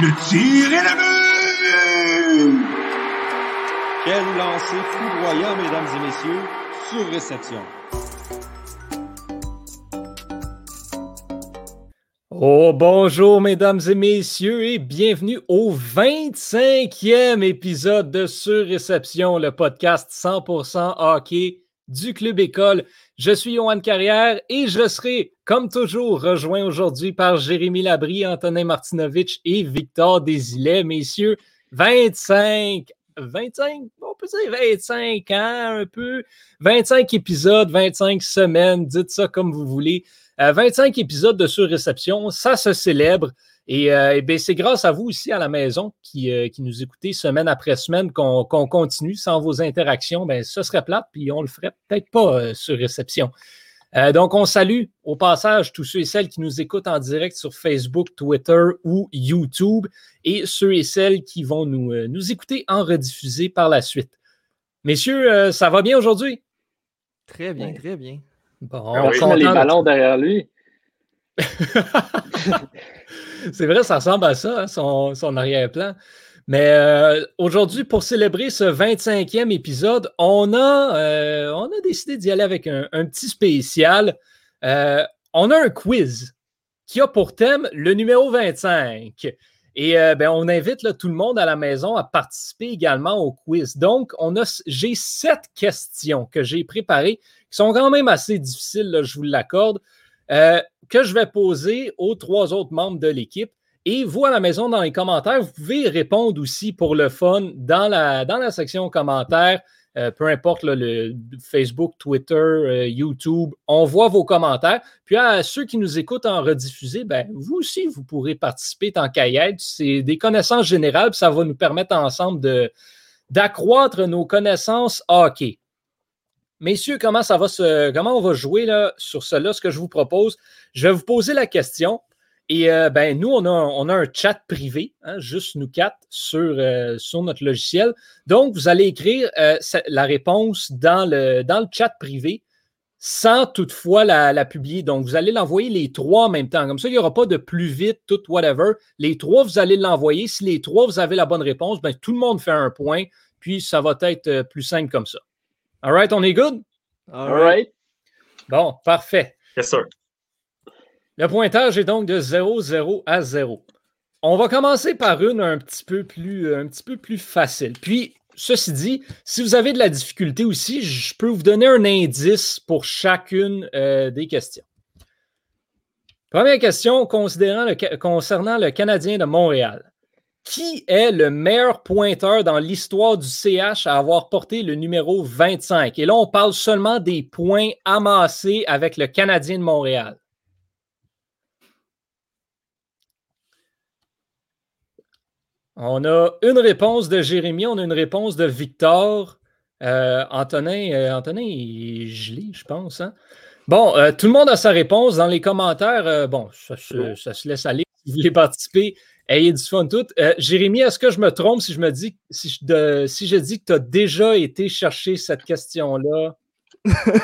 Le tir est le but! Quel lancer foudroyant, mesdames et messieurs, sur réception. Oh, bonjour, mesdames et messieurs, et bienvenue au 25e épisode de Sur Réception, le podcast 100% hockey du Club École. Je suis Johan Carrière et je serai, comme toujours, rejoint aujourd'hui par Jérémy Labrie, Antonin Martinovitch et Victor Desilets. Messieurs, 25, 25, on peut dire 25 ans, un peu, 25 épisodes, 25 semaines, dites ça comme vous voulez. 25 euh, épisodes de surréception, ça se célèbre. Et, euh, ben, c'est grâce à vous aussi à la maison qui, euh, qui nous écoutez semaine après semaine qu'on continue. Sans vos interactions, ben, ce serait plate, puis on le ferait peut-être pas sur réception. donc, on salue au passage tous ceux et celles qui nous écoutent en direct sur Facebook, Twitter ou YouTube et ceux et celles qui vont nous, nous écouter en rediffusé par la suite. Messieurs, ça va bien aujourd'hui? Très bien, très bien. Bon, on ah les ballons derrière lui. c'est vrai, ça ressemble à ça, hein, son, arrière-plan. Mais euh, aujourd'hui, pour célébrer ce 25e épisode, on a, euh, on a décidé d'y aller avec un, petit spécial. Euh, on a un quiz qui a pour thème le numéro 25. Et ben, on invite tout le monde à la maison à participer également au quiz. Donc, on a, j'ai sept questions que j'ai préparées qui sont quand même assez difficiles, je vous l'accorde, que je vais poser aux trois autres membres de l'équipe. Et vous, à la maison, dans les commentaires, vous pouvez répondre aussi pour le fun dans la, dans la section commentaires. Euh, peu importe le Facebook, Twitter, euh, YouTube, on voit vos commentaires. Puis à ceux qui nous écoutent en rediffusé, ben, vous aussi, vous pourrez participer tant qu'à C'est des connaissances générales, ça va nous permettre ensemble d'accroître nos connaissances hockey. Messieurs, comment ça va se, comment on va jouer là, sur cela? Ce que je vous propose, je vais vous poser la question. Et euh, ben, nous, on a, on a un chat privé, hein, juste nous quatre, sur, euh, sur notre logiciel. Donc, vous allez écrire euh, la réponse dans le, dans le chat privé sans toutefois la, la publier. Donc, vous allez l'envoyer les trois en même temps. Comme ça, il n'y aura pas de plus vite, tout, whatever. Les trois, vous allez l'envoyer. Si les trois, vous avez la bonne réponse, ben, tout le monde fait un point. Puis, ça va être plus simple comme ça. All right, on est good? All right. Bon, parfait. Yes, sir. Le pointage est donc de 0-0 à 0. On va commencer par une un petit peu plus, un petit peu plus facile. Puis, ceci dit, si vous avez de la difficulté aussi, je peux vous donner un indice pour chacune euh, des questions. Première question considérant le, concernant le Canadien de Montréal qui est le meilleur pointeur dans l'histoire du CH à avoir porté le numéro 25? Et là, on parle seulement des points amassés avec le Canadien de Montréal. On a une réponse de Jérémy, on a une réponse de Victor. Euh, Antonin, euh, Antonin est gelé, je pense. Hein? Bon, euh, tout le monde a sa réponse. Dans les commentaires, bon, ça, ça, se laisse aller. Si vous voulez participer, Ayez du fun tout. Euh, Jérémy, est-ce que je me trompe si je me dis si je, si je dis que tu as déjà été chercher cette question-là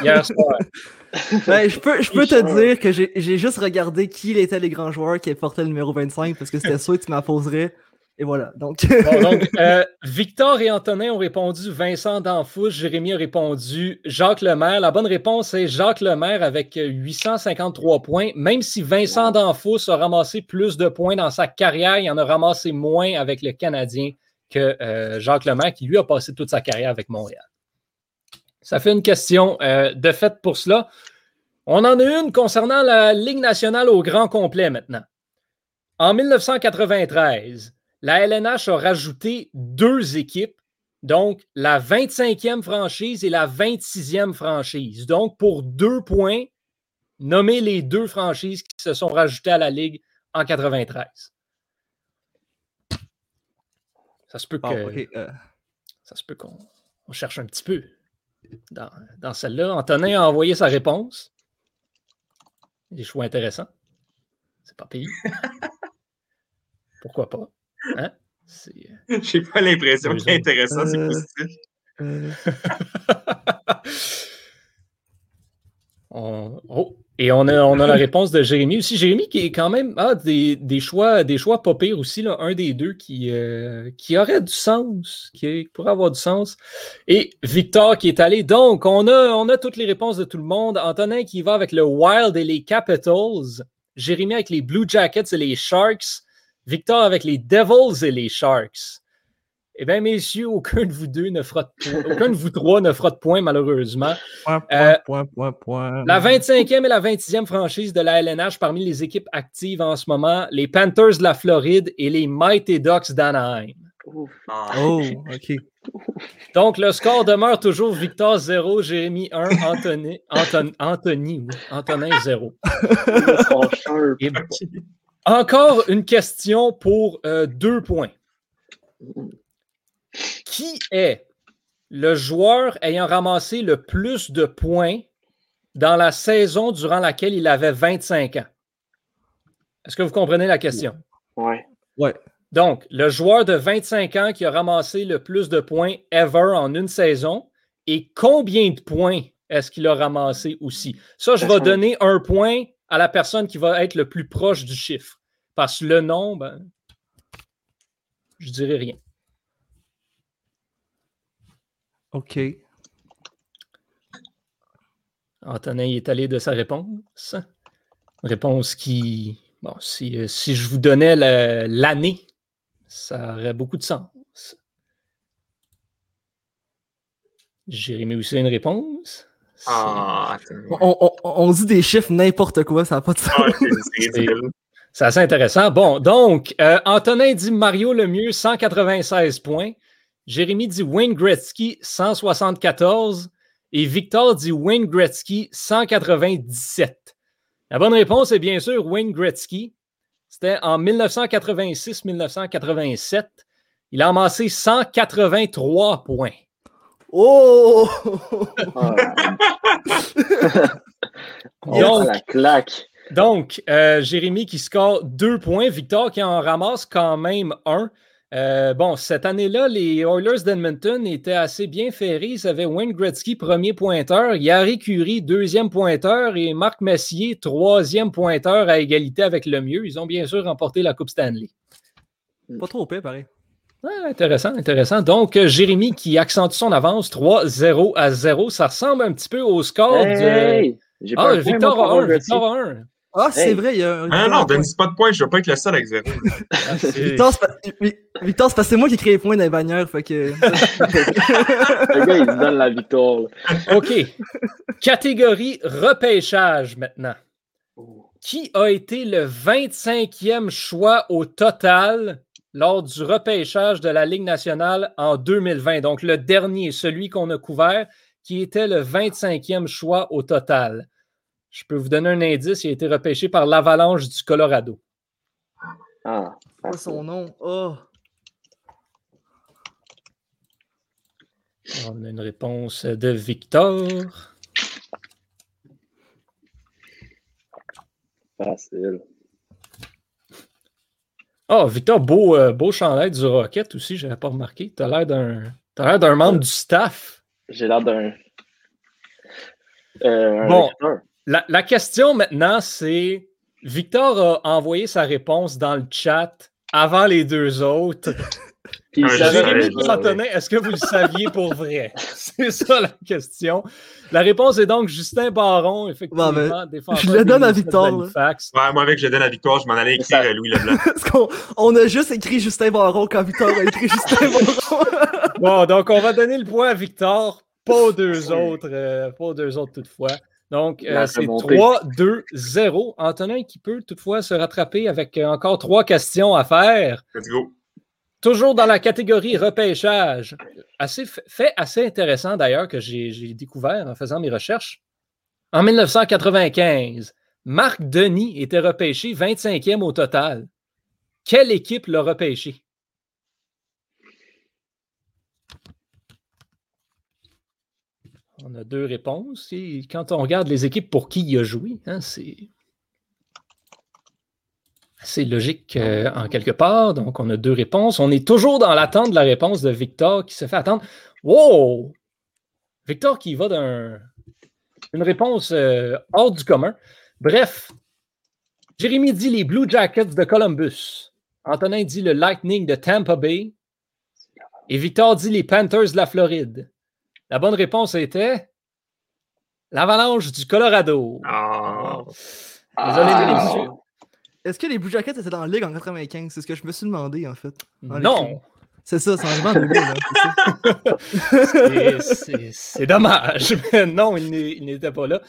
hier soir? Ben, je peux, je peux te dire que j'ai juste regardé qui étaient les grands joueurs qui portaient le numéro 25 parce que c'était sûr que tu m'apposerais. Et voilà. Donc, donc euh, Victor et Antonin ont répondu Vincent Danfous. Jérémy a répondu Jacques Lemaire. La bonne réponse est Jacques Lemaire avec 853 points. Même si Vincent Danfous a ramassé plus de points dans sa carrière, il en a ramassé moins avec le Canadien que euh, Jacques Lemaire, qui lui a passé toute sa carrière avec Montréal. Ça fait une question euh, de fait pour cela. On en a une concernant la Ligue nationale au grand complet maintenant. En 1993, la LNH a rajouté deux équipes, donc la 25e franchise et la 26e franchise. Donc, pour deux points, nommez les deux franchises qui se sont rajoutées à la Ligue en 93. Ça se peut que. Euh. Ça se peut qu'on cherche un petit peu dans, dans celle-là. Antonin a envoyé sa réponse. Des choix intéressants. C'est pas payé. Pourquoi pas? Hein? Euh, J'ai pas l'impression qu'il est intéressant, c'est euh, positif. Euh. Oh, Et on a, on a la réponse de Jérémy aussi. Jérémy qui est quand même ah, des, des choix, des choix pas pires aussi. Là. Un des deux qui, euh, qui aurait du sens, qui pourrait avoir du sens. Et Victor qui est allé. Donc, on a, on a toutes les réponses de tout le monde. Antonin qui va avec le Wild et les Capitals. Jérémy avec les Blue Jackets et les Sharks. Victor avec les Devils et les Sharks. Eh bien, messieurs, aucun de vous deux ne fera de point. aucun de vous trois ne fera de point, malheureusement. Point, Euh, point, point, point, point. La 25e et la 26e franchise de la LNH parmi les équipes actives en ce moment, les Panthers de la Floride et les Mighty Ducks d'Anaheim. Ouf. Ah, Oh, ok. Donc, le score demeure toujours Victor 0, Jérémy 1, Anthony, Anton- Anthony, oui, Antonin 0. Ils sont sharp. Et encore une question pour euh, deux points. Qui est le joueur ayant ramassé le plus de points dans la saison durant laquelle il avait 25 ans? Est-ce que vous comprenez la question? Ouais. Donc, le joueur de 25 ans qui a ramassé le plus de points ever en une saison et combien de points est-ce qu'il a ramassé aussi? Ça, je vais donner un point à la personne qui va être le plus proche du chiffre. Parce que le nom, ben, je dirais rien. Ok. Antonin est allé de sa réponse. Réponse qui, bon, si, euh, si je vous donnais l'année, ça aurait beaucoup de sens. Jérémy aussi a une réponse. Ah. On, on- on dit des chiffres n'importe quoi, ça n'a pas de sens. Ah, c'est- c'est assez intéressant. Bon, donc, euh, Antonin dit Mario le mieux, 196 points. Jérémy dit Wayne Gretzky, 174. Et Victor dit Wayne Gretzky, 197. La bonne réponse est bien sûr Wayne Gretzky. C'était en 1986-1987. Il a amassé 183 points. Oh! Donc- la claque. Donc, euh, Jérémy qui score deux points, Victor qui en ramasse quand même un. Euh, bon, cette année-là, les Oilers d'Edmonton étaient assez bien ferrés. Ils avaient Wayne Gretzky, premier pointeur, Yari Curie, deuxième pointeur, et Marc Messier, troisième pointeur à égalité avec le mieux. Ils ont bien sûr remporté la Coupe Stanley. Pas trop épais, pareil. Ouais, intéressant, intéressant. Donc, euh, Jérémy qui accentue son avance 3-0 à 0. Ça ressemble un petit peu au score de. Hey, j'ai pas Ah, Victor a pour un. Gretzky. Victor a un. Ah, c'est Hey. vrai, il y a un. Ah non, donne-y pas de points, je veux pas être le seul avec zéro. Ah, c'est- Victor, c'est pas- parce que c'est moi qui crée les points dans les bannières, fait que. Le gars, il se donne la victoire. là. OK. Catégorie repêchage maintenant. Qui a été le 25e choix au total lors du repêchage de la Ligue nationale en 2020? Donc, le dernier, celui qu'on a couvert, qui était le 25e choix au total. Je peux vous donner un indice, il a été repêché par l'Avalanche du Colorado. Ah, Pas son nom? Oh. On a une réponse de Victor. facile. Ah, Victor, beau, euh, beau chandail du Rocket aussi, je n'avais pas remarqué. Tu as l'air d'un t'as l'air d'un membre du staff. J'ai l'air d'un. Euh, Bon. La, la question maintenant, c'est Victor a envoyé sa réponse dans le chat avant les deux autres. Puis Jérémy est-ce que vous le saviez pour vrai? C'est ça la question. La réponse est donc Justin Baron, effectivement, je le donne à Victor. Ouais, moi, avec je donne la victoire, je m'en allais écrire Ça- Louis Leblanc. On a juste écrit Justin Baron quand Victor a écrit Justin Baron. Bon, donc on va donner le point à Victor, pas aux deux autres, euh, pas aux deux autres toutefois. Donc, euh, c'est remontée. 3-2-0. Antonin qui peut toutefois se rattraper avec euh, encore trois questions à faire. Let's go. Toujours dans la catégorie repêchage. Assez, fait assez intéressant d'ailleurs que j'ai découvert en faisant mes recherches. En 1995, Marc Denis était repêché 25e au total. Quelle équipe l'a repêché? On a deux réponses. Quand on regarde les équipes pour qui il a joué, hein, c'est assez logique euh, en quelque part. Donc, on a deux réponses. On est toujours dans l'attente de la réponse de Victor qui se fait attendre. Wow! Victor qui va d'une réponse euh, hors du commun. Bref, Jérémy dit les Blue Jackets de Columbus. Antonin dit le Lightning de Tampa Bay. Et Victor dit les Panthers de la Floride. La bonne réponse était l'Avalanche du Colorado. Ah. Désolé, Ah. Est-ce que les Blue Jackets étaient dans la ligue en 95? C'est ce que je me suis demandé, en fait. en Non. C'est ça, c'est en 2000, là, c'est dommage. Mais non, il n'était pas là.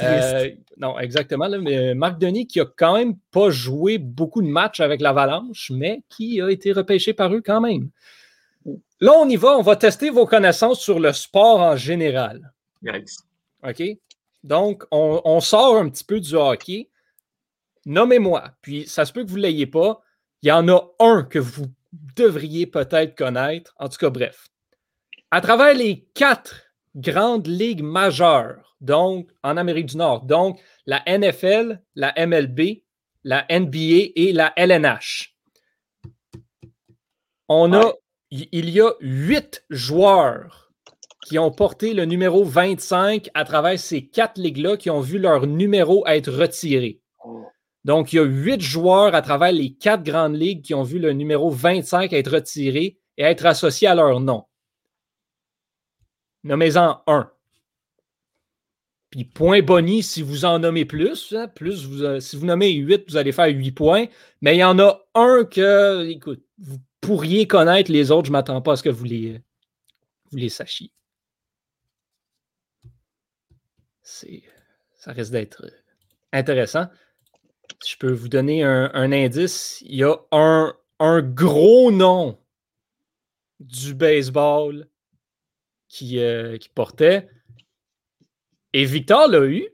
Euh, non, exactement. là, mais Marc Denis, qui a quand même pas joué beaucoup de matchs avec l'Avalanche, mais qui a été repêché par eux quand même. Là, on y va. On va tester vos connaissances sur le sport en général. OK? Donc, on, on sort un petit peu du hockey. Nommez-moi. Puis, ça se peut que vous ne l'ayez pas. Il y en a un que vous devriez peut-être connaître. En tout cas, bref. À travers les quatre grandes ligues majeures, donc en Amérique du Nord, donc la NFL, la MLB, la NBA et la LNH. On a, il il y a huit joueurs qui ont porté le numéro 25 à travers ces quatre ligues-là qui ont vu leur numéro être retiré. Donc, il y a huit joueurs à travers les quatre grandes ligues qui ont vu le numéro 25 être retiré et être associé à leur nom. Nommez-en un. Puis point boni si vous en nommez plus. hein, plus euh, si vous nommez 8, vous allez faire 8 points. Mais il y en a un que, écoute, vous pourriez connaître. Les autres, je ne m'attends pas à ce que vous les, vous les sachiez. Ça risque d'être euh, intéressant. Je peux vous donner un, un indice, il y a un, un gros nom du baseball qui, euh, qui portait. Et Victor l'a eu.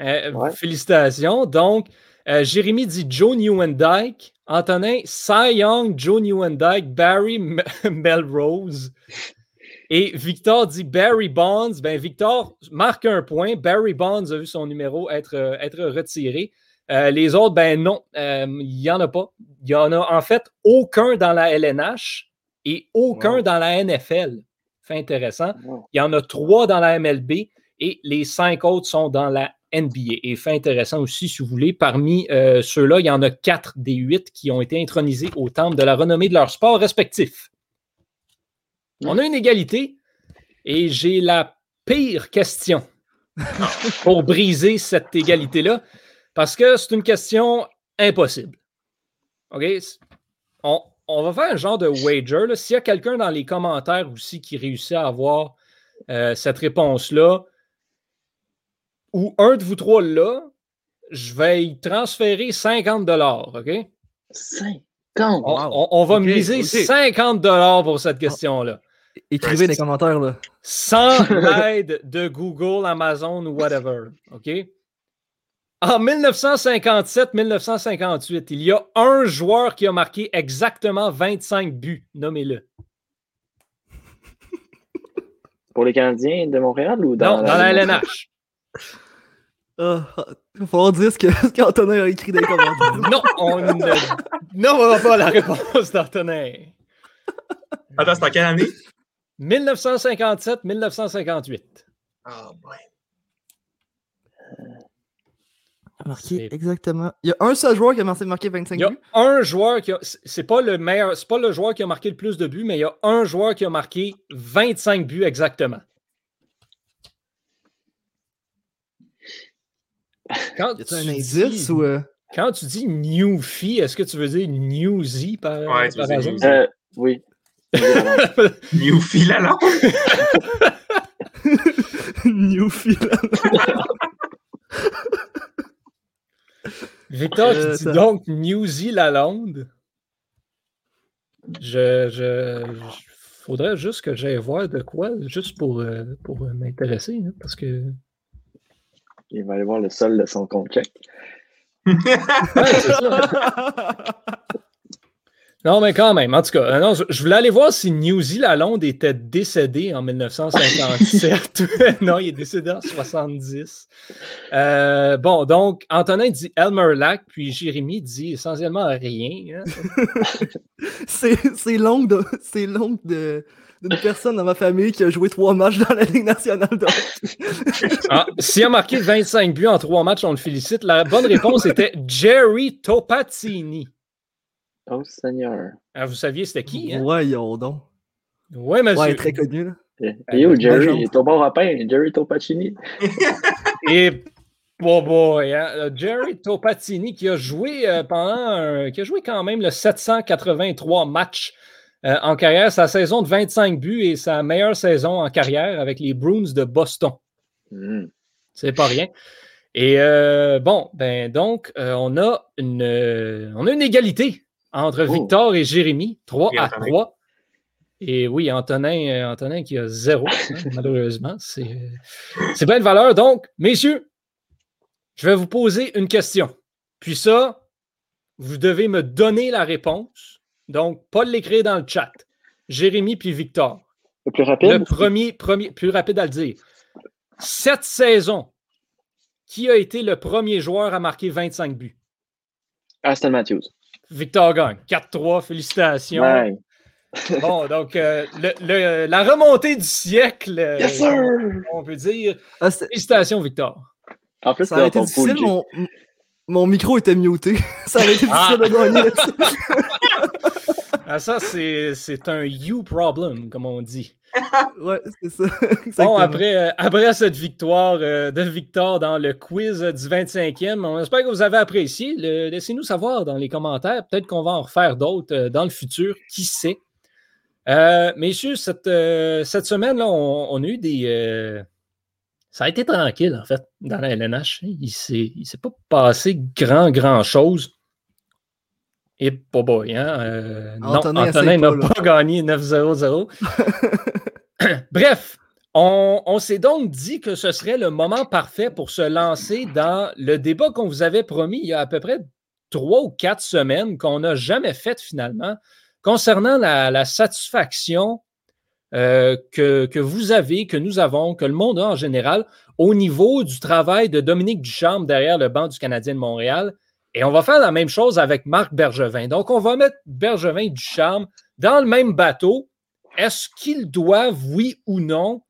Euh, Ouais. Félicitations. Donc, euh, Jérémy dit Joe Newendike. Antonin, Cy Young, Joe Newendike, Barry M- Melrose. Et Victor dit Barry Bonds. Ben, Victor marque un point. Barry Bonds a vu son numéro être, être retiré. Euh, les autres, ben non, euh, il n'y en a pas. Il y en a en fait aucun dans la LNH et aucun Wow. dans la NFL. Fait intéressant. Wow. Il y en a trois dans la MLB et les cinq autres sont dans la NBA. Et fait intéressant aussi, si vous voulez, parmi euh, ceux-là, il y en a quatre des huit qui ont été intronisés au temple de la renommée de leur sport respectif. On a une égalité et j'ai la pire question pour briser cette égalité-là parce que c'est une question impossible. OK? On, on va faire un genre de wager. S'il y a quelqu'un dans les commentaires aussi qui réussit à avoir euh, cette réponse-là, ou un de vous trois là, je vais y transférer 50 OK? 50! On, Wow. on- on va Ok, miser ok. 50 pour cette question-là. Écrivez dans les commentaires, là. Sans l'aide de Google, Amazon ou whatever. OK? En 1957-1958, il y a un joueur qui a marqué exactement 25 buts. Nommez-le. Pour les Canadiens de Montréal ou dans, Non, dans la LNH. Ah, il va falloir dire ce qu'Antonin a écrit dans les commentaires. Non, on ne n'aura pas la réponse d'Antonin. Attends, c'est en quelle année? 1957-1958. Ah, ouais. Marqué C'est- exactement. Il y a un seul joueur qui a marqué marqué 25 Il y a buts. un joueur qui a. c'est- pas le meilleur, c'est pas le joueur qui a marqué le plus de buts, mais il y a un joueur qui a marqué 25 buts exactement. Quand Y a un tu indice dis- ou. euh, Quand tu dis Newfie, est-ce que tu veux dire Newsy par, Ouais, tu par dire hasard? Newsy. Euh, oui. Newfie Lalonde. Newfield. Victor qui Euh, dit donc Newsy Lalonde. Je, je, je- faudrait juste que j'aille voir de quoi, juste pour, euh, pour m'intéresser, hein, parce que. Il va aller voir le sol de son compte check. Ouais, c'est ça. Non, mais quand même, en tout cas, non, je, voulais aller voir si Newsy Lalonde était décédé en 1957. non, il est décédé en 70. Euh, bon, donc, Antonin dit Elmer Lack, puis Jérémy dit essentiellement rien. hein. c'est long de. C'est long de. d'une personne dans ma famille qui a joué trois matchs dans la Ligue nationale ah, S'il a marqué 25 buts en trois matchs, on le félicite. La bonne réponse était Jerry Topazzini. Oh Seigneur. Ah, vous saviez c'était qui? Hein? Voyons donc. Oui, monsieur. Ouais, très connu. Là. Et yo, Jerry, ton bon rapin, Jerry Topacini. Et Oh boy, hein? Jerry Topatini qui a joué euh, pendant qui a joué quand même le 783 matchs euh, en carrière, sa saison de 25 buts et sa meilleure saison en carrière avec les Bruins de Boston. Mm. C'est pas rien. Et euh, bon, ben donc, on, a une, on a une égalité entre Victor et Jérémy, 3 à 3. Et oui, Antonin, Antonin qui a zéro, hein, malheureusement. C'est plein de valeur. Donc, messieurs, je vais vous poser une question. Puis ça, vous devez me donner la réponse. Donc, pas l'écrire dans le chat. Jérémy puis Victor. Le plus rapide? Le premier, premier, plus rapide à le dire. Cette saison, qui a été le premier joueur à marquer 25 buts? Aston Matthews. Victor gagne. 4-3, félicitations. Ouais. Bon, donc, euh, le, la remontée du siècle, euh, yes, sir! on peut dire. Ah, félicitations, Victor. En plus, ça a été difficile, mon, mon, micro était muté. ça aurait été difficile de gagner ah, ça, c'est un you problem, comme on dit. ouais, c'est ça. Bon, après, euh, après cette victoire euh, de Victor dans le quiz du 25e, on espère que vous avez apprécié. Laissez-nous savoir dans les commentaires. Peut-être qu'on va en refaire d'autres euh, dans le futur. Qui sait? messieurs, cette, cette semaine-là, on, on, a eu des ça a été tranquille, en fait, dans la LNH. Il ne s'est pas passé grand, grand chose. Et pas boy, hein? Euh, non, Antonin n'a pas, gagné 9-0-0. Bref, on, on s'est donc dit que ce serait le moment parfait pour se lancer dans le débat qu'on vous avait promis il y a à peu près trois ou quatre semaines, qu'on n'a jamais fait finalement, concernant la, la satisfaction euh, que, que, vous avez, que nous avons, que le monde a en général, au niveau du travail de Dominique Ducharme derrière le banc du Canadien de Montréal. Et on va faire la même chose avec Marc Bergevin. Donc, on va mettre Bergevin et Ducharme dans le même bateau. Est-ce qu'ils doivent, oui ou non,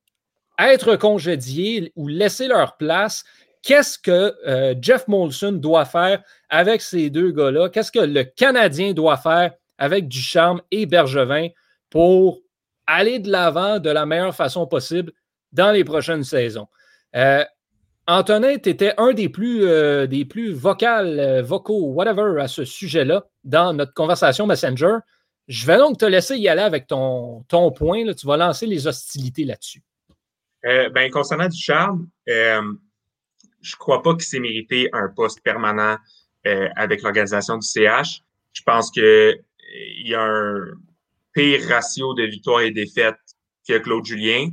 être congédiés ou laisser leur place? Qu'est-ce que euh, Jeff Molson doit faire avec ces deux gars-là? Qu'est-ce que le Canadien doit faire avec Ducharme et Bergevin pour aller de l'avant de la meilleure façon possible dans les prochaines saisons? Euh, Antonin, tu étais un des plus, euh, des plus vocales, euh, vocaux, whatever, à ce sujet-là dans notre conversation Messenger. Je vais donc te laisser y aller avec ton, point. Tu vas lancer les hostilités là-dessus. ben, concernant du charme, je ne crois pas qu'il s'est mérité un poste permanent avec l'organisation du CH. Je pense qu'il y a un, pire ratio de victoires et défaites que Claude Julien.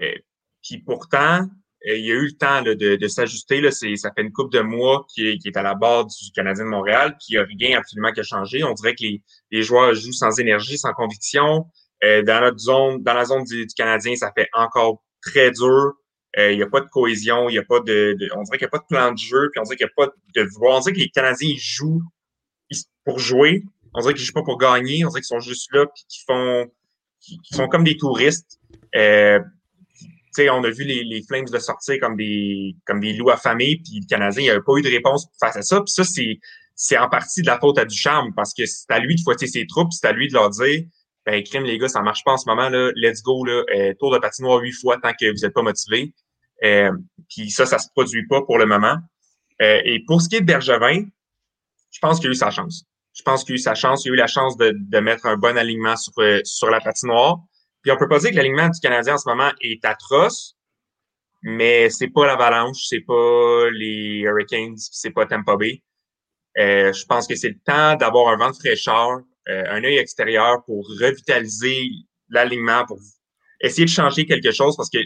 Euh, puis pourtant, euh, il y a eu le temps de, de s'ajuster. Ça fait une couple de mois qu'il est, est, à la barre du Canadien de Montréal, puis il n'y a rien absolument qui a changé. On dirait que les, les joueurs jouent sans énergie, sans conviction. Euh, dans notre zone, dans la zone du, Canadien, ça fait encore très dur. il n'y a pas de cohésion, il y a pas de, on dirait qu'il n'y a pas de plan de jeu, puis on dirait qu'il n'y a pas de On dirait que les Canadiens jouent pour jouer, on dirait qu'ils ne jouent pas pour gagner. On dirait qu'ils sont juste là puis qu'ils font qui, sont comme des touristes. Euh, on a vu les, les, Flames de sortir comme des comme des loups affamés, puis le Canadien, il n'y avait pas eu de réponse face à ça. Puis ça, c'est, c'est en partie de la faute à Ducharme, parce que c'est à lui de fouetter ses troupes, c'est à lui de leur dire ben crime les gars, ça marche pas en ce moment, là, let's go, là, euh, tour de patinoire huit fois tant que vous n'êtes pas motivé. Euh, puis ça, ça se produit pas pour le moment. Euh, et pour ce qui est de Bergevin, je pense qu'il a eu sa chance. Je pense qu'il a eu sa chance. Il a eu la chance de, de mettre un bon alignement sur, euh, sur la patinoire. Puis on peut pas dire que l'alignement du Canadien en ce moment est atroce, mais c'est pas l'Avalanche, c'est pas les Hurricanes, c'est pas Tampa Bay. Euh, je pense que c'est le temps d'avoir un vent de fraîcheur, euh, un œil extérieur pour revitaliser l'alignement, pour essayer de changer quelque chose parce que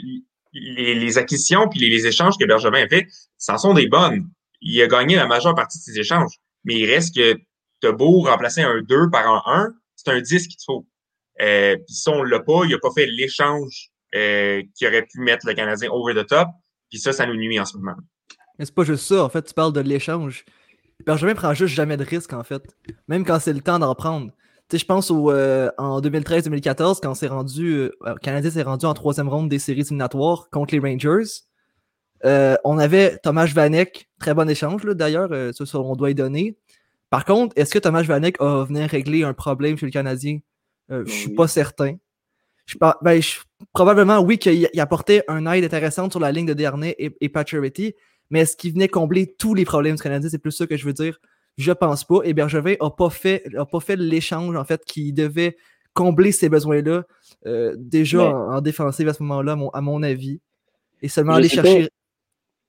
les, acquisitions puis les, les, échanges que Bergevin a fait, ça sont des bonnes. Il a gagné la majeure partie de ses échanges, mais il reste que t'as beau remplacer un 2 par un 1, c'est un 10 qu'il te faut. Euh, puis si on l'a pas, il a pas fait l'échange euh, qui aurait pu mettre le Canadien over the top. Puis ça, ça nous nuit en ce moment. Mais c'est pas juste ça, en fait, tu parles de l'échange. Benjamin prend juste jamais de risque, en fait. Même quand c'est le temps d'en prendre. sais, je pense au, euh, en 2013-2014, quand c'est rendu, euh, le Canadien s'est rendu en troisième ronde des séries éliminatoires contre les Rangers. Euh, on avait Thomas Vanek, très bon échange d'ailleurs, euh, ça, ça, on doit y donner. Par contre, est-ce que Thomas Vanek va venir régler un problème chez le Canadien? Euh, je suis Oui. pas certain. Je, ben, je- probablement, oui, qu'il il apportait un aide intéressante sur la ligne de Dernay et, et Pacioretty, mais est-ce qu'il venait combler tous les problèmes du Canadien? C'est plus ça que je veux dire. Je pense pas. Et Bergevin n'a pas fait, a pas fait l'échange, en fait, qui devait combler ces besoins-là, euh, déjà Mais- en, en défensive à ce moment-là, à mon, à mon avis. Et seulement Je aller chercher.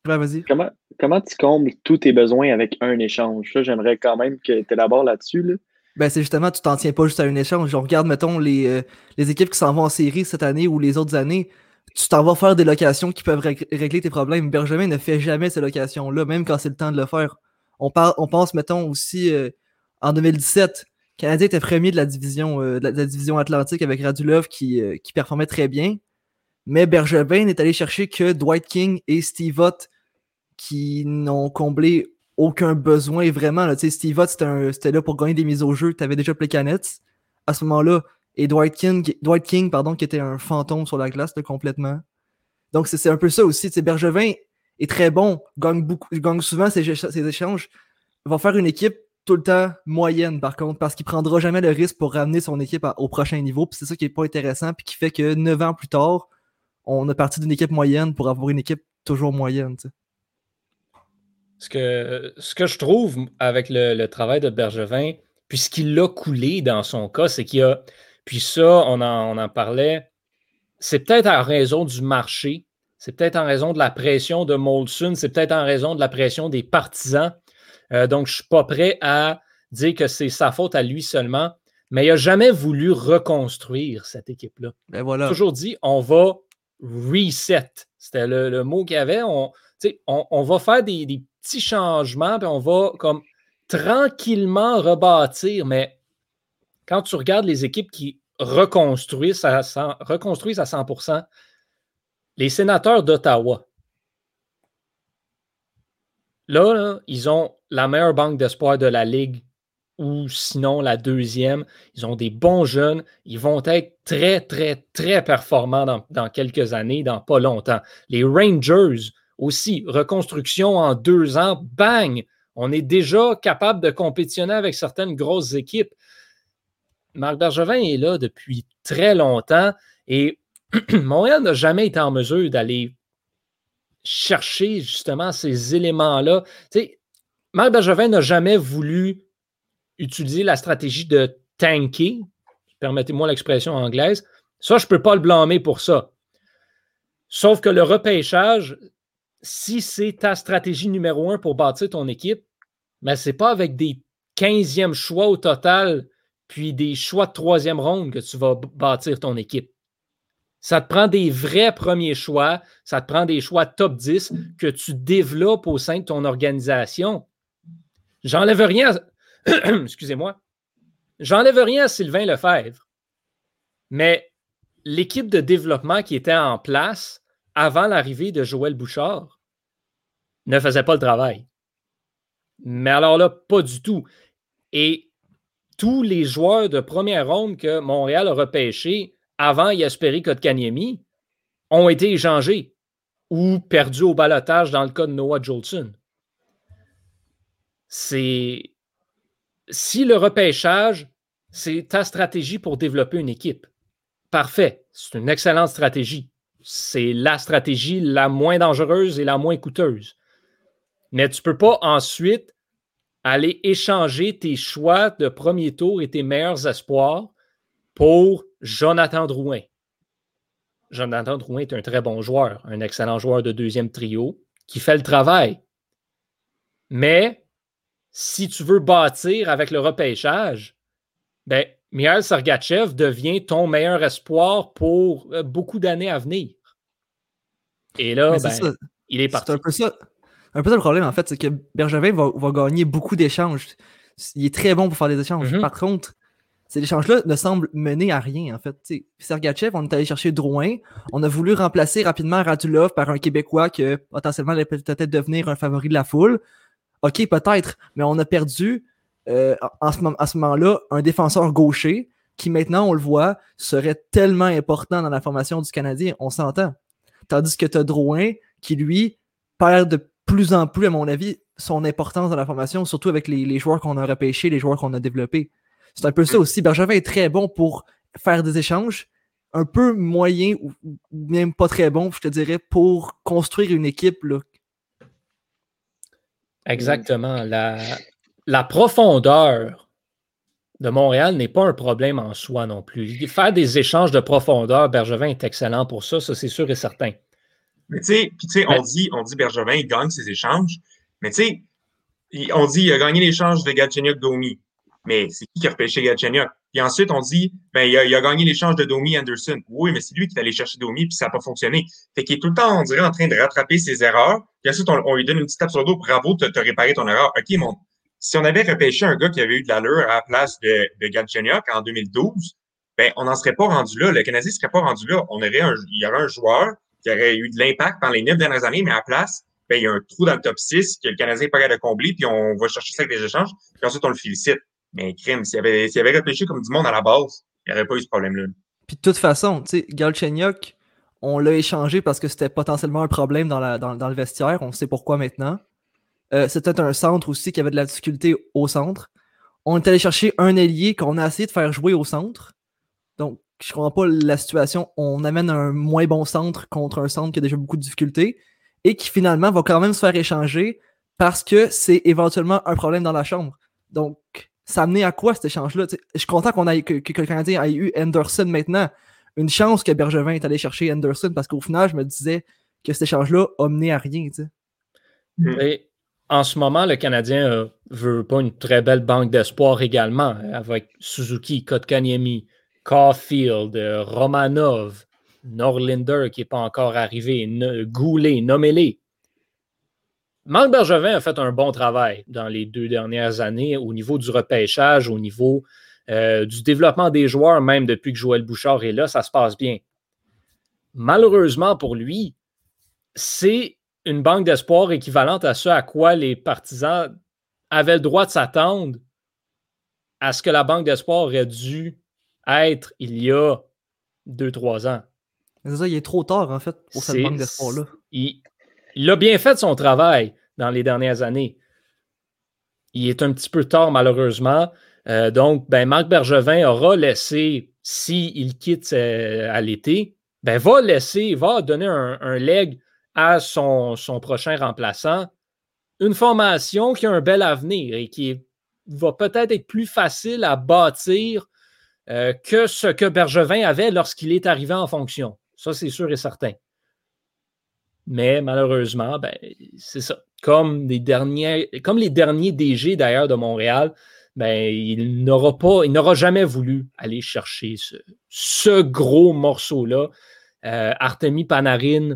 Ouais, vas-y. Comment, comment tu combles tous tes besoins avec un échange? Ça, j'aimerais quand même que tu élabores là-dessus. Là. Ben, c'est justement, tu t'en tiens pas juste à un échange. Je regarde, mettons, les, euh, les équipes qui s'en vont en série cette année ou les autres années. Tu t'en vas faire des locations qui peuvent rég- régler tes problèmes. Benjamin ne fait jamais ces locations-là, même quand c'est le temps de le faire. On, par- on pense, mettons, aussi euh, en 2017, le Canadien était premier de la division, euh, de la, de la division Atlantique avec Radulov qui, qui performait très bien. Mais Bergevin n'est allé chercher que Dwight King et Steve Ott qui n'ont comblé aucun besoin vraiment. Là. Steve Ott, c'était là pour gagner des mises au jeu. Tu avais déjà Plekanec à ce moment-là. Et Dwight King, Dwight King pardon, qui était un fantôme sur la glace complètement. Donc, c'est un peu ça aussi. Tu sais, Bergevin est très bon, gagne, beaucoup, gagne souvent ses, échanges. Va faire une équipe tout le temps moyenne, par contre, parce qu'il prendra jamais le risque pour ramener son équipe au prochain niveau. C'est ça qui est pas intéressant, puis qui fait que neuf ans plus tard, on a parti d'une équipe moyenne pour avoir une équipe toujours moyenne. Ce que, ce que je trouve avec le, le travail de Bergevin, puis ce qu'il a coulé dans son cas, c'est qu'il y a. Puis ça, on en, on en parlait. C'est peut-être en raison du marché, c'est peut-être en raison de la pression de Molson, c'est peut-être en raison de la pression des partisans. Euh, donc, je ne suis pas prêt à dire que c'est sa faute à lui seulement, mais il n'a jamais voulu reconstruire cette équipe-là Ben voilà. toujours dit on va reset. C'était le, le mot qu'il y avait. On, on, on va faire des, des petits changements, puis on va comme tranquillement rebâtir. Mais quand tu regardes les équipes qui reconstruisent à, 100 reconstruisent à 100 les sénateurs d'Ottawa, là, ils ont la meilleure banque d'espoir de la Ligue ou sinon la deuxième. Ils ont des bons jeunes. Ils vont être très, très, très performants dans quelques années, dans pas longtemps. Les Rangers aussi, reconstruction en deux ans, bang! On est déjà capable de compétitionner avec certaines grosses équipes. Marc Bergevin est là depuis très longtemps et Montréal n'a jamais été en mesure d'aller chercher justement ces éléments-là. Marc Bergevin n'a jamais voulu utiliser la stratégie de tanker, permettez-moi l'expression anglaise. Ça, je ne peux pas le blâmer pour ça. Sauf que le repêchage, si c'est ta stratégie numéro un pour bâtir ton équipe, mais ce n'est pas avec des 15e choix au total, puis des choix de troisième ronde que tu vas bâtir ton équipe. Ça te prend des vrais premiers choix, ça te prend des choix top 10 que tu développes au sein de ton organisation. J'enlève rien. Excusez-moi. J'enlève rien à Sylvain Lefebvre. Mais l'équipe de développement qui était en place avant l'arrivée de Joël Bouchard ne faisait pas le travail. Mais alors là, pas du tout. Et tous les joueurs de première ronde que Montréal a repêchés avant Yasperi Kotkaniemi ont été échangés ou perdus au balotage dans le cas de Noah Jolson. C'est si le repêchage, c'est ta stratégie pour développer une équipe, parfait. C'est une excellente stratégie. C'est la stratégie la moins dangereuse et la moins coûteuse. Mais tu ne peux pas ensuite aller échanger tes choix de premier tour et tes meilleurs espoirs pour Jonathan Drouin. Jonathan Drouin est un très bon joueur, un excellent joueur de deuxième trio qui fait le travail. Mais si tu veux bâtir avec le repêchage, ben, Mihail Sergachev devient ton meilleur espoir pour euh, beaucoup d'années à venir. Et là, ben, c'est il est C'est parti. un peu ça. Un peu ça le problème, en fait, c'est que Bergevin va, va gagner beaucoup d'échanges. Il est très bon pour faire des échanges. Mhm. Par contre, ces échanges-là ne semblent mener à rien, en fait. T'sais, Sergachev, on est allé chercher Drouin. On a voulu remplacer rapidement Radulov par un Québécois que potentiellement allait peut-être devenir un favori de la foule. OK, peut-être, mais on a perdu euh, en ce, à ce moment-là, un défenseur gaucher qui maintenant, on le voit, serait tellement important dans la formation du Canadien. On s'entend. Tandis que tu as Drouin qui, lui, perd de plus en plus, à mon avis, son importance dans la formation, surtout avec les, joueurs qu'on a repêchés, les joueurs qu'on a développés. C'est un peu ça aussi. Bergevin est très bon pour faire des échanges, un peu moyen ou même pas très bon, je te dirais, pour construire une équipe. Là. Exactement. La, la profondeur de Montréal n'est pas un problème en soi non plus. Faire des échanges de profondeur, Bergevin est excellent pour ça, ça c'est sûr et certain. Mais tu sais, on dit, on dit Bergevin, il gagne ses échanges, mais tu sais, on dit il a gagné l'échange de Gatchenyuk Domi. Mais c'est qui qui a repêché Gatchenyuk? Puis ensuite, on dit, ben, il a, il a gagné l'échange de Domi Anderson. Oui, mais c'est lui qui est allé chercher Domi, puis ça n'a pas fonctionné. Fait qu'il est tout le temps, on dirait, en train de rattraper ses erreurs. Puis ensuite, on, lui donne une petite tape sur le dos, bravo, tu as réparé ton erreur. OK, mon, si on avait repêché un gars qui avait eu de l'allure à la place de, de Galchenyuk en 2012, ben, on n'en serait pas rendu là. Le Canadien ne serait pas rendu là. On aurait un, il y aurait un joueur qui aurait eu de l'impact pendant les neuf dernières années, mais à la place, ben, il y a un trou dans le top 6 que le Canadien n'est pas capable de combler, puis on va chercher ça avec des échanges, puis ensuite on le félicite. Mais crime, s'il avait, s'il avait réfléchi comme du monde à la base, il n'y aurait pas eu ce problème-là. Puis de toute façon, tu sais, Galchenyuk, on l'a échangé parce que c'était potentiellement un problème dans, la, dans, dans le vestiaire. On sait pourquoi maintenant. Euh, c'était un centre aussi qui avait de la difficulté au centre. On est allé chercher un ailier qu'on a essayé de faire jouer au centre. Donc, je comprends pas la situation. On amène un moins bon centre contre un centre qui a déjà beaucoup de difficultés et qui finalement va quand même se faire échanger parce que c'est éventuellement un problème dans la chambre. Donc, ça a amené à quoi cet échange-là? Je suis content qu'on ait, que, que, le Canadien ait eu Anderson maintenant. Une chance que Bergevin est allé chercher Anderson parce qu'au final, je me disais que cet échange-là a mené à rien. Et en ce moment, le Canadien ne veut pas une très belle banque d'espoir également, avec Suzuki, Kotkaniemi, Caulfield, euh, Romanov, Norlinder qui n'est pas encore arrivé, Goulet, nommez-les. Marc Bergevin a fait un bon travail dans les deux dernières années au niveau du repêchage, au niveau euh, du développement des joueurs, même depuis que Joël Bouchard est là, ça se passe bien. Malheureusement pour lui, c'est une banque d'espoir équivalente à ce à quoi les partisans avaient le droit de s'attendre à ce que la banque d'espoir aurait dû être il y a deux, trois ans. C'est ça, il est trop tard, en fait, pour cette banque d'espoir-là. Il, il, a bien fait son travail dans les dernières années. Il est un petit peu tard, malheureusement. Euh, donc, ben, Marc Bergevin aura laissé, s'il quitte euh, à l'été, ben, va laisser, va donner un, un leg à son, prochain remplaçant une formation qui a un bel avenir et qui va peut-être être plus facile à bâtir euh, que ce que Bergevin avait lorsqu'il est arrivé en fonction. Ça, c'est sûr et certain. Mais malheureusement, ben, c'est ça. Comme les, derniers, DG d'ailleurs de Montréal, ben, il n'aura pas, il n'aura jamais voulu aller chercher ce, ce gros morceau-là. Euh, Artemi Panarin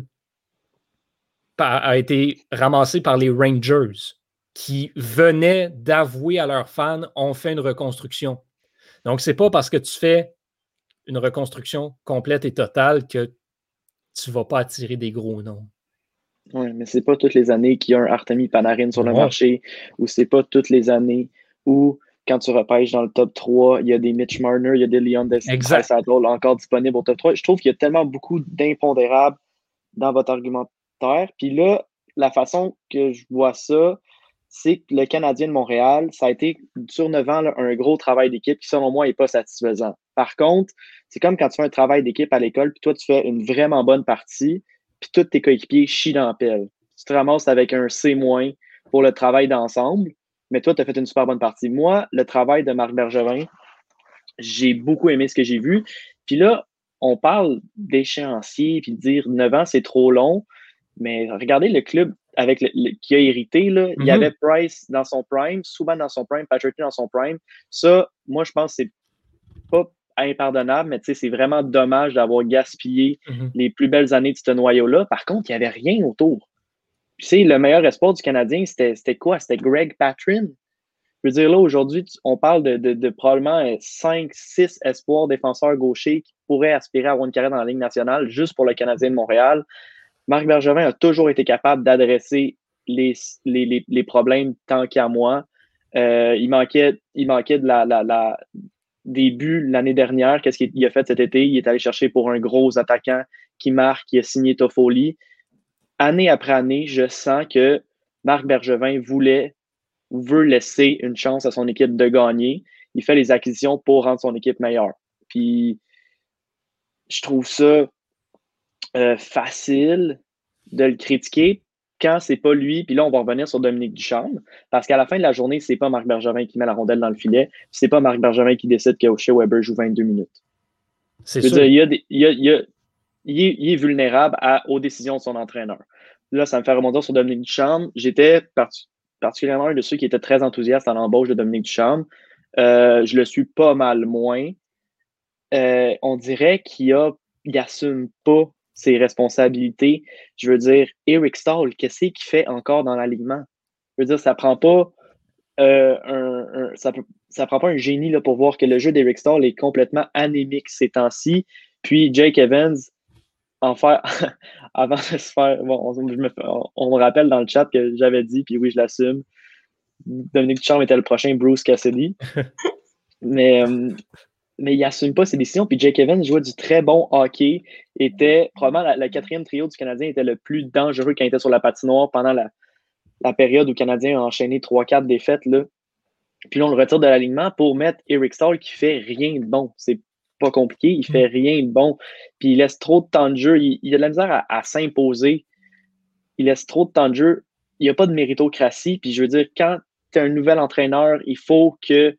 a été ramassé par les Rangers qui venaient d'avouer à leurs fans on fait une reconstruction. Donc, c'est pas parce que tu fais une reconstruction complète et totale que tu vas pas attirer des gros noms. Oui, mais c'est pas toutes les années qu'il y a un Artemi Panarin sur le marché, ou c'est pas toutes les années où, quand tu repêches dans le top 3, il y a des Mitch Marner, il y a des Leon Saddle encore disponibles au top 3. Je trouve qu'il y a tellement beaucoup d'impondérables dans votre Puis là, la façon que je vois ça, c'est que le Canadien de Montréal, ça a été sur 9 ans un gros travail d'équipe qui, selon moi, n'est pas satisfaisant. Par contre, c'est comme quand tu fais un travail d'équipe à l'école, puis toi, tu fais une vraiment bonne partie, puis tous tes coéquipiers chient dans la pelle. Tu te ramasses avec un C- pour le travail d'ensemble, mais toi, tu as fait une super bonne partie. Moi, le travail de Marc Bergevin, j'ai beaucoup aimé ce que j'ai vu. Puis là, on parle d'échéancier, puis de dire 9 ans, c'est trop long. Mais regardez le club avec le, qui a hérité. Là. Il y mhm. avait Price dans son prime, Souban dans son prime, Patrick dans son prime. Ça, moi, je pense que c'est pas impardonnable, mais c'est vraiment dommage d'avoir gaspillé mhm. les plus belles années de ce noyau-là. Par contre, il n'y avait rien autour. Le meilleur espoir du Canadien, c'était quoi? C'était Greg Patrin. Je veux dire, là, aujourd'hui, on parle de, de, probablement 5, 6 espoirs défenseurs gauchers qui pourraient aspirer à avoir une carrière dans la Ligue nationale juste pour le Canadien de Montréal. Marc Bergevin a toujours été capable d'adresser les, problèmes tant qu'à moi. Euh, il, manquait, de la, la, l'année dernière. Qu'est-ce qu'il a fait cet été? Il est allé chercher pour un gros attaquant qui marque, qui a signé Toffoli. Année après année, je sens que Marc Bergevin voulait ou veut laisser une chance à son équipe de gagner. Il fait les acquisitions pour rendre son équipe meilleure. Puis, je trouve ça euh, facile de le critiquer quand c'est pas lui, puis là, on va revenir sur Dominique Ducharme, parce qu'à la fin de la journée, c'est pas Marc Bergevin qui met la rondelle dans le filet, c'est pas Marc Bergevin qui décide que Shea Weber joue 22 minutes. C'est sûr. Il, est, vulnérable aux décisions de son entraîneur. Là, ça me fait remonter sur Dominique Ducharme. J'étais particulièrement un de ceux qui étaient très enthousiastes à l'embauche de Dominique Ducharme. Euh, je le suis pas mal moins. Euh, on dirait qu'il n'assume pas ses responsabilités. Je veux dire, Eric Stahl, qu'est-ce qu'il fait encore dans l'alignement? Je veux dire, ça prend pas euh, un, ça, ça, prend pas un génie là, pour voir que le jeu d'Eric Stahl est complètement anémique ces temps-ci. Puis Jake Evans, en faire avant de se faire. Bon, on, me, on, me, rappelle dans le chat que j'avais dit, puis oui, je l'assume. Dominique Ducharme était le prochain Bruce Cassidy. Mais euh, mais il n'assume pas ses décisions. Puis Jake Evans jouait du très bon hockey, était probablement le quatrième trio du Canadien était le plus dangereux quand il était sur la patinoire pendant la, période où le Canadien a enchaîné 3-4 défaites. Là. Puis là, on le retire de l'alignement pour mettre Eric Stahl qui fait rien de bon. C'est pas compliqué, il fait rien de bon. Puis il laisse trop de temps de jeu, il, a de la misère à, s'imposer. Il laisse trop de temps de jeu. Il n'y a pas de méritocratie. Puis je veux dire, quand tu es un nouvel entraîneur, il faut que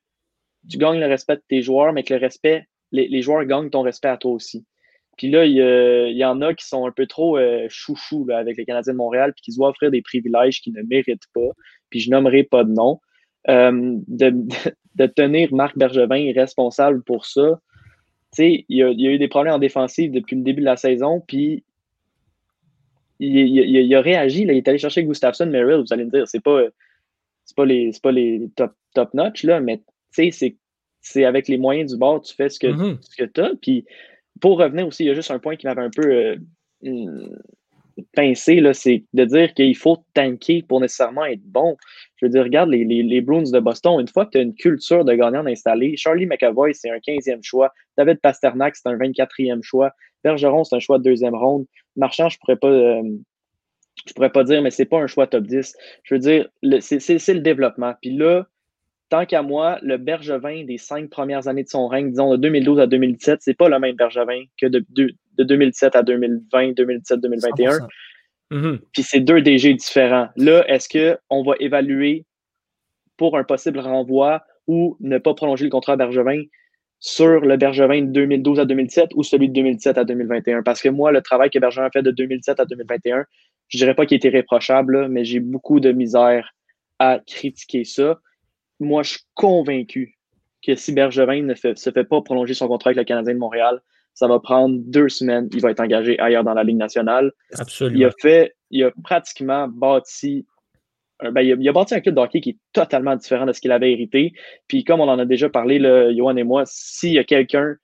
tu gagnes le respect de tes joueurs, mais que le respect, les, joueurs gagnent ton respect à toi aussi. Puis là, il y, en a qui sont un peu trop euh, chouchous avec les Canadiens de Montréal, puis qui se voient offrir des privilèges qu'ils ne méritent pas. Puis je nommerai pas de nom. Euh, de, tenir Marc Bergevin responsable pour ça, tu sais, il, y a eu des problèmes en défensive depuis le début de la saison, puis il, a réagi, il est allé chercher Gustafsson, Merrill, vous allez me dire, c'est pas, pas les, pas les top, top notch, là, mais sais, c'est avec les moyens du bord, tu fais ce que, mm-hmm. tu as. Puis pour revenir aussi, il y a juste un point qui m'avait un peu euh, hmm, pincé, c'est de dire qu'il faut tanker pour nécessairement être bon. Je veux dire, regarde les, les, Bruins de Boston, une fois que tu as une culture de gagnant installée, Charlie McAvoy, c'est un 15e choix. David Pasternak, c'est un 24e choix. Bergeron, c'est un choix de deuxième ronde. Marchand, je pourrais pas. Euh, je pourrais pas dire, mais c'est pas un choix top 10. Je veux dire, c'est le développement. Puis là, tant qu'à moi, le Bergevin des cinq premières années de son règne, disons de 2012 à 2017, c'est pas le même Bergevin que de, de, 2017 à 2020, 2017, 2021. Puis c'est deux DG différents. Là, est-ce qu'on va évaluer pour un possible renvoi ou ne pas prolonger le contrat Bergevin sur le Bergevin de 2012 à 2017 ou celui de 2017 à 2021? Parce que moi, le travail que Bergevin a fait de 2017 à 2021, je dirais pas qu'il était réprochable, mais j'ai beaucoup de misère à critiquer ça moi, je suis convaincu que si Bergevin ne se fait pas prolonger son contrat avec le Canadien de Montréal, ça va prendre deux semaines. Il va être engagé ailleurs dans la Ligue nationale. Absolument. Il a fait, il a pratiquement bâti, ben, il, a, bâti un club de hockey qui est totalement différent de ce qu'il avait hérité. Puis comme on en a déjà parlé, le Johan et moi, s'il y a quelqu'un,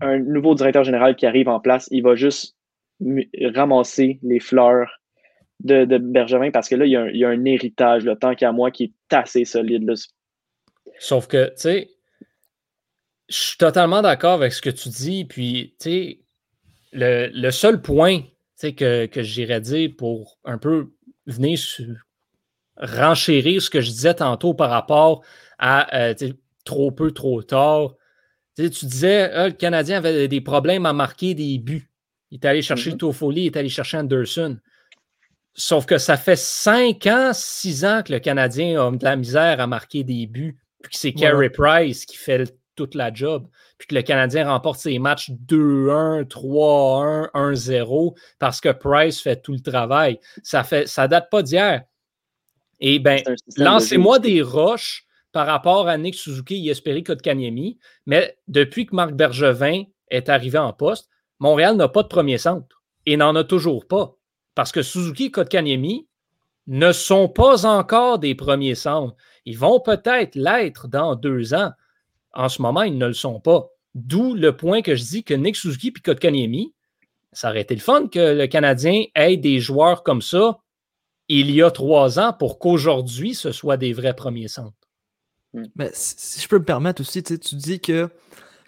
un nouveau directeur général qui arrive en place, il va juste ramasser les fleurs de, Bergevin parce que là, il y a un, héritage, le tant qu'à moi, qui est assez solide. Sauf que, tu sais, je suis totalement d'accord avec ce que tu dis. Puis, tu sais, le, seul point que, que j'irais dire pour un peu venir renchérir ce que je disais tantôt par rapport à euh, trop peu, trop tard. tu disais, ah, le Canadien avait des problèmes à marquer des buts. Il est allé chercher mm-hmm. Toffoli, il est allé chercher Anderson. Sauf que ça fait cinq ans, six ans que le Canadien a de la misère à marquer des buts, puis que c'est Carey Price qui fait toute la job, puis que le Canadien remporte ses matchs 2-1, 3-1, 1-0, parce que Price fait tout le travail. Ça fait, ça date pas d'hier. Et bien, lancez-moi des roches par rapport à Nick Suzuki et Esperi Kotkaniemi, mais depuis que Marc Bergevin est arrivé en poste, Montréal n'a pas de premier centre et n'en a toujours pas. Parce que Suzuki et Kotkaniemi ne sont pas encore des premiers centres. Ils vont peut-être l'être dans deux ans. En ce moment, ils ne le sont pas. D'où le point que je dis que Nick Suzuki et Kotkaniemi, ça aurait été le fun que le Canadien ait des joueurs comme ça il y a trois ans pour qu'aujourd'hui, ce soit des vrais premiers centres. Hmm. Mais si je peux me permettre aussi, tu dis que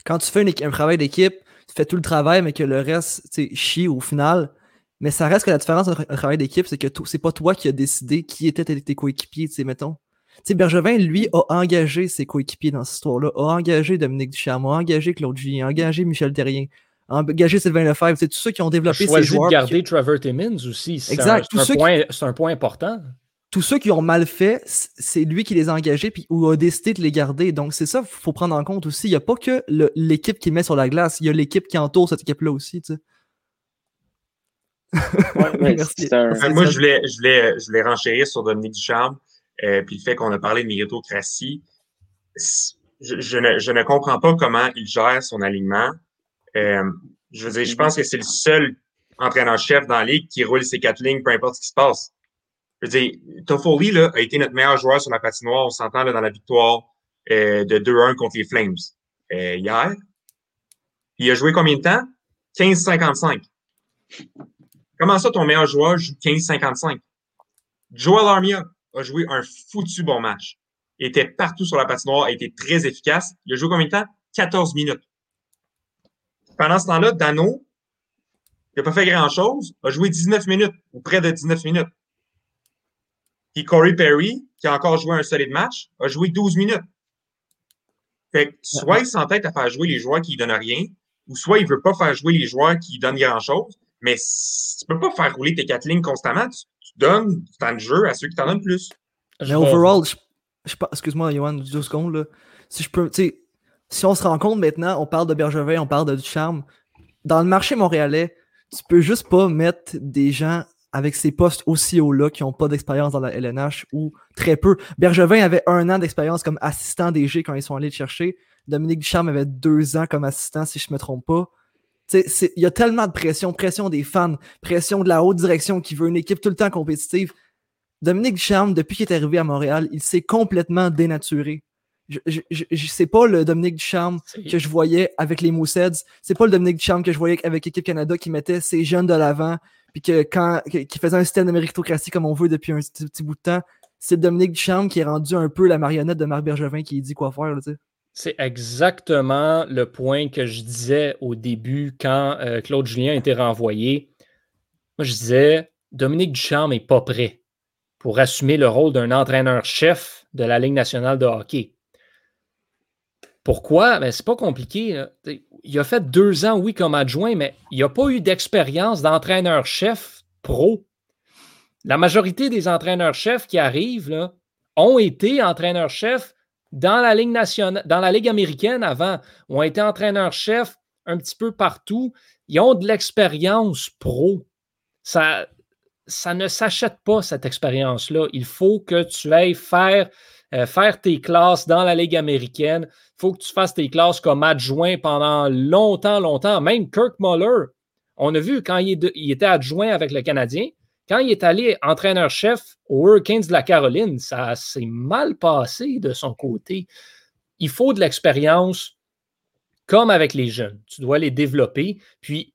quand tu fais un travail d'équipe, tu fais tout le travail, mais que le reste, tu chie au final. Mais ça reste que la différence entre un travail d'équipe, c'est que c'est pas toi qui as décidé qui étaient tes, coéquipiers, tu sais, mettons. Tu Bergevin, lui, a engagé ses coéquipiers dans cette histoire-là, a engagé Dominique Ducharme, a engagé Claude Julien, a engagé Michel Terrien, a engagé Sylvain Lefebvre. C'est tous ceux qui ont développé ces joueurs. de garder Trevor Timmins aussi. C'est un, point, un point important tous ceux qui ont mal fait, c'est lui qui les a engagés puis, ou a décidé de les garder. Donc, c'est ça qu'il faut prendre en compte aussi. Il n'y a pas que l'équipe qui met sur la glace, il y a l'équipe qui entoure cette équipe-là aussi. Moi, je voulais, je, voulais, je voulais renchérir sur Dominique Ducharme, euh, puis le fait qu'on a parlé de méritocratie. Je, je, ne, je ne comprends pas comment il gère son alignement. Euh, je veux dire, je pense que c'est le seul entraîneur-chef dans la ligue qui roule ses quatre lignes, peu importe ce qui se passe. Je veux dire, Toffoli là, a été notre meilleur joueur sur la patinoire. On s'entend dans la victoire euh, de 2-1 contre les Flames euh, hier. Il a joué combien de temps? 15-55. Comment ça, ton meilleur joueur joue 15-55? Joel Armia a joué un foutu bon match. Il était partout sur la patinoire, a été très efficace. Il a joué combien de temps? 14 minutes. Pendant ce temps-là, Dano, il n'a pas fait grand-chose, a joué 19 minutes, ou près de 19 minutes. Puis Corey Perry, qui a encore joué un solide match, a joué 12 minutes. Fait que soit il s'entête à faire jouer les joueurs qui ne donnent rien, ou soit il veut pas faire jouer les joueurs qui donnent grand-chose, mais tu peux pas faire rouler tes quatre lignes constamment. Tu, donnes du temps de jeu à ceux qui t'en donnent plus. Mais overall, je, excuse-moi, Johan, deux secondes, là. Si je peux, tu si on se rend compte maintenant, on parle de Bergevin, on parle de Ducharme. Dans le marché montréalais, tu peux juste pas mettre des gens avec ces postes aussi hauts-là qui n'ont pas d'expérience dans la LNH ou très peu. Bergevin avait un an d'expérience comme assistant DG quand ils sont allés le chercher. Dominique Ducharme avait deux ans comme assistant, si je ne me trompe pas. Il y a tellement de pression, pression des fans, pression de la haute direction qui veut une équipe tout le temps compétitive. Dominique Ducharme, depuis qu'il est arrivé à Montréal, il s'est complètement dénaturé. Je, je, sais pas le Dominique Ducharme que je voyais avec les Mooseheads. C'est pas le Dominique Ducharme que je voyais avec l'équipe Canada qui mettait ses jeunes de l'avant, puis que quand qui faisait un système de méritocratie comme on veut depuis un petit, bout de temps, c'est Dominique Duchamp qui est rendu un peu la marionnette de Marc Bergevin qui dit quoi faire. C'est exactement le point que je disais au début quand euh, Claude Julien été renvoyé. Moi, je disais, Dominique Duchamp n'est pas prêt pour assumer le rôle d'un entraîneur-chef de la Ligue nationale de hockey. Pourquoi? Ben, c'est pas compliqué. Il a fait deux ans, oui, comme adjoint, mais il n'a pas eu d'expérience d'entraîneur-chef pro. La majorité des entraîneurs-chefs qui arrivent ont été entraîneurs-chefs dans la Ligue nationale, dans la Ligue américaine avant, ont été entraîneurs-chefs un petit peu partout. Ils ont de l'expérience pro. Ça, ça ne s'achète pas, cette expérience-là. Il faut que tu ailles faire euh, faire tes classes dans la Ligue américaine. Il faut que tu fasses tes classes comme adjoint pendant longtemps, longtemps. Même Kirk Muller, on a vu quand il, était adjoint avec le Canadien, quand il est allé entraîneur-chef aux Hurricanes de la Caroline, ça s'est mal passé de son côté. Il faut de l'expérience comme avec les jeunes. Tu dois les développer. Puis,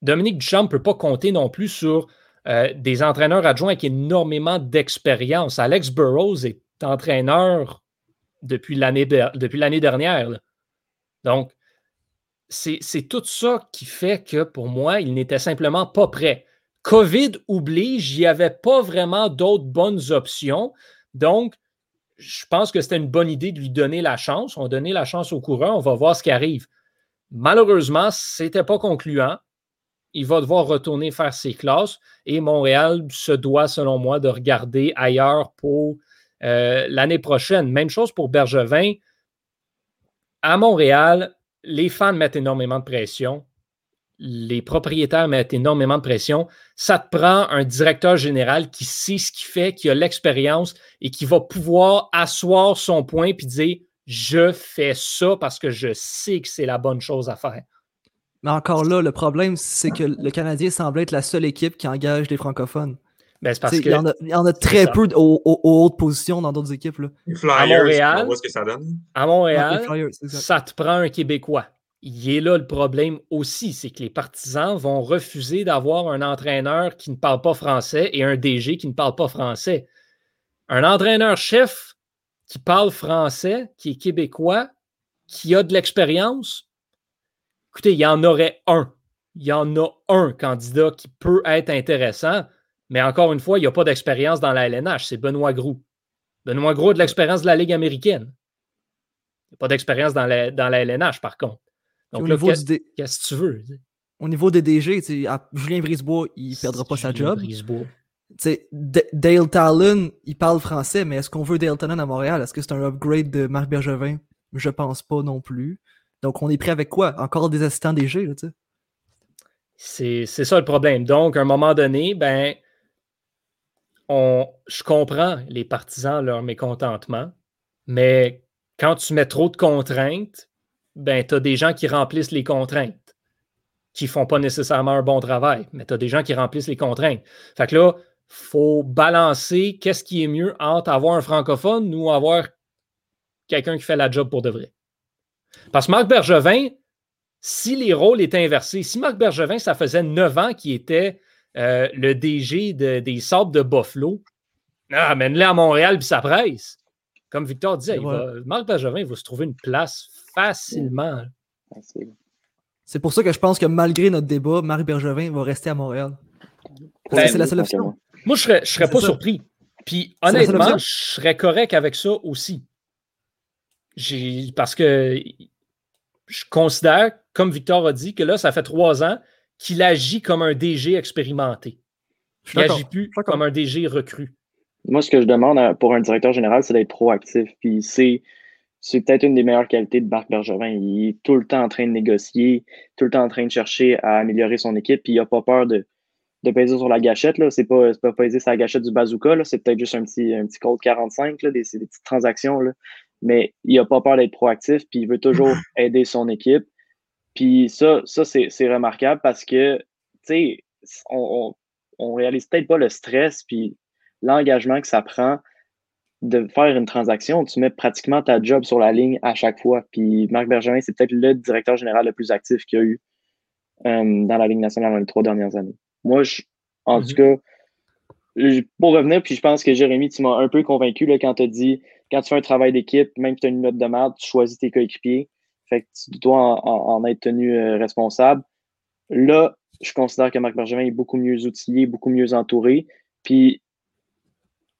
Dominique Duchamp ne peut pas compter non plus sur euh, des entraîneurs adjoints avec énormément d'expérience. Alex Burrows est entraîneur depuis l'année dernière. Donc, c'est tout ça qui fait que pour moi, il n'était simplement pas prêt. COVID oblige, il n'y avait pas vraiment d'autres bonnes options. Donc, je pense que c'était une bonne idée de lui donner la chance. On donnait la chance au coureur, on va voir ce qui arrive. Malheureusement, ce n'était pas concluant. Il va devoir retourner faire ses classes et Montréal se doit, selon moi, de regarder ailleurs pour euh, l'année prochaine. Même chose pour Bergevin. À Montréal, les fans mettent énormément de pression. Les propriétaires mettent énormément de pression. Ça te prend un directeur général qui sait ce qu'il fait, qui a l'expérience et qui va pouvoir asseoir son point et dire Je fais ça parce que je sais que c'est la bonne chose à faire. Mais encore là, le problème, c'est que le Canadien semble être la seule équipe qui engage des francophones. Ben, parce il, y en a, il y en a très peu aux, hautes positions dans d'autres équipes. Là. à Montréal, on voit ce que ça donne. À Montréal, ça te prend un Québécois. Il est là le problème aussi, c'est que les partisans vont refuser d'avoir un entraîneur qui ne parle pas français et un DG qui ne parle pas français. Un entraîneur-chef qui parle français, qui est québécois, qui a de l'expérience, écoutez, il y en aurait un. Il y en a un candidat qui peut être intéressant, mais encore une fois, il n'y a pas d'expérience dans la LNH. C'est Benoît Groux. Benoît Groux a de l'expérience de la Ligue américaine. Il n'y pas d'expérience dans la LNH, par contre. Donc là, qu'est-ce que tu veux? Au niveau des DG, Julien Brisebois, il ne perdra pas sa job. Dale Talon, il parle français, mais est-ce qu'on veut Dale Talon à Montréal? Est-ce que c'est un upgrade de Marc Bergevin? Je pense pas non plus. Donc, on est prêt avec quoi? Encore des assistants DG, tu sais? C'est ça le problème. Donc, à un moment donné, ben, on, je comprends les partisans, leur mécontentement, mais quand tu mets trop de contraintes, ben, tu as des gens qui remplissent les contraintes, qui ne font pas nécessairement un bon travail, mais tu as des gens qui remplissent les contraintes. Fait que là, faut balancer qu'est-ce qui est mieux entre avoir un francophone ou avoir quelqu'un qui fait la job pour de vrai. Parce que Marc Bergevin, si les rôles étaient inversés, si Marc Bergevin, ça faisait neuf ans qu'il était euh, le DG des Sables de Buffalo, ah, amène-le à Montréal puis ça presse. Comme Victor disait, Marc Bergevin va se trouver une place facilement. C'est pour ça que je pense que malgré notre débat, Marc Bergevin va rester à Montréal. Ben, c'est la seule option. Moi, je ne serais, pas surpris. Puis honnêtement, je serais correct avec ça aussi. Parce que je considère, comme Victor a dit, que là, ça fait trois ans qu'il agit comme un DG expérimenté. Il n'agit plus comme un DG recru. Moi, ce que je demande pour un directeur général, c'est d'être proactif. Puis c'est, c'est peut-être une des meilleures qualités de Marc Bergevin. Il est tout le temps en train de négocier, tout le temps en train de chercher à améliorer son équipe, puis il n'a pas peur de, de peser sur la gâchette. Ce n'est pas, pas peser sur la gâchette du bazooka, c'est peut-être juste un petit, un petit code 45, là, des, des petites transactions. Là. Mais il n'a pas peur d'être proactif, puis il veut toujours aider son équipe. Puis ça, ça c'est, remarquable parce que, tu sais, on, on, on réalise peut-être pas le stress, puis l'engagement que ça prend de faire une transaction, tu mets pratiquement ta job sur la ligne à chaque fois. Puis Marc Bergevin, c'est peut-être le directeur général le plus actif qu'il y a eu euh, dans la Ligue nationale dans les trois dernières années. Moi, je, en tout mhm. cas, pour revenir, puis je pense que Jérémy, tu m'as un peu convaincu là, quand tu as dit quand tu fais un travail d'équipe, même si tu as une note de merde, tu choisis tes coéquipiers. Fait que tu dois en, être tenu euh, responsable. Là, je considère que Marc Bergevin est beaucoup mieux outillé, beaucoup mieux entouré. Puis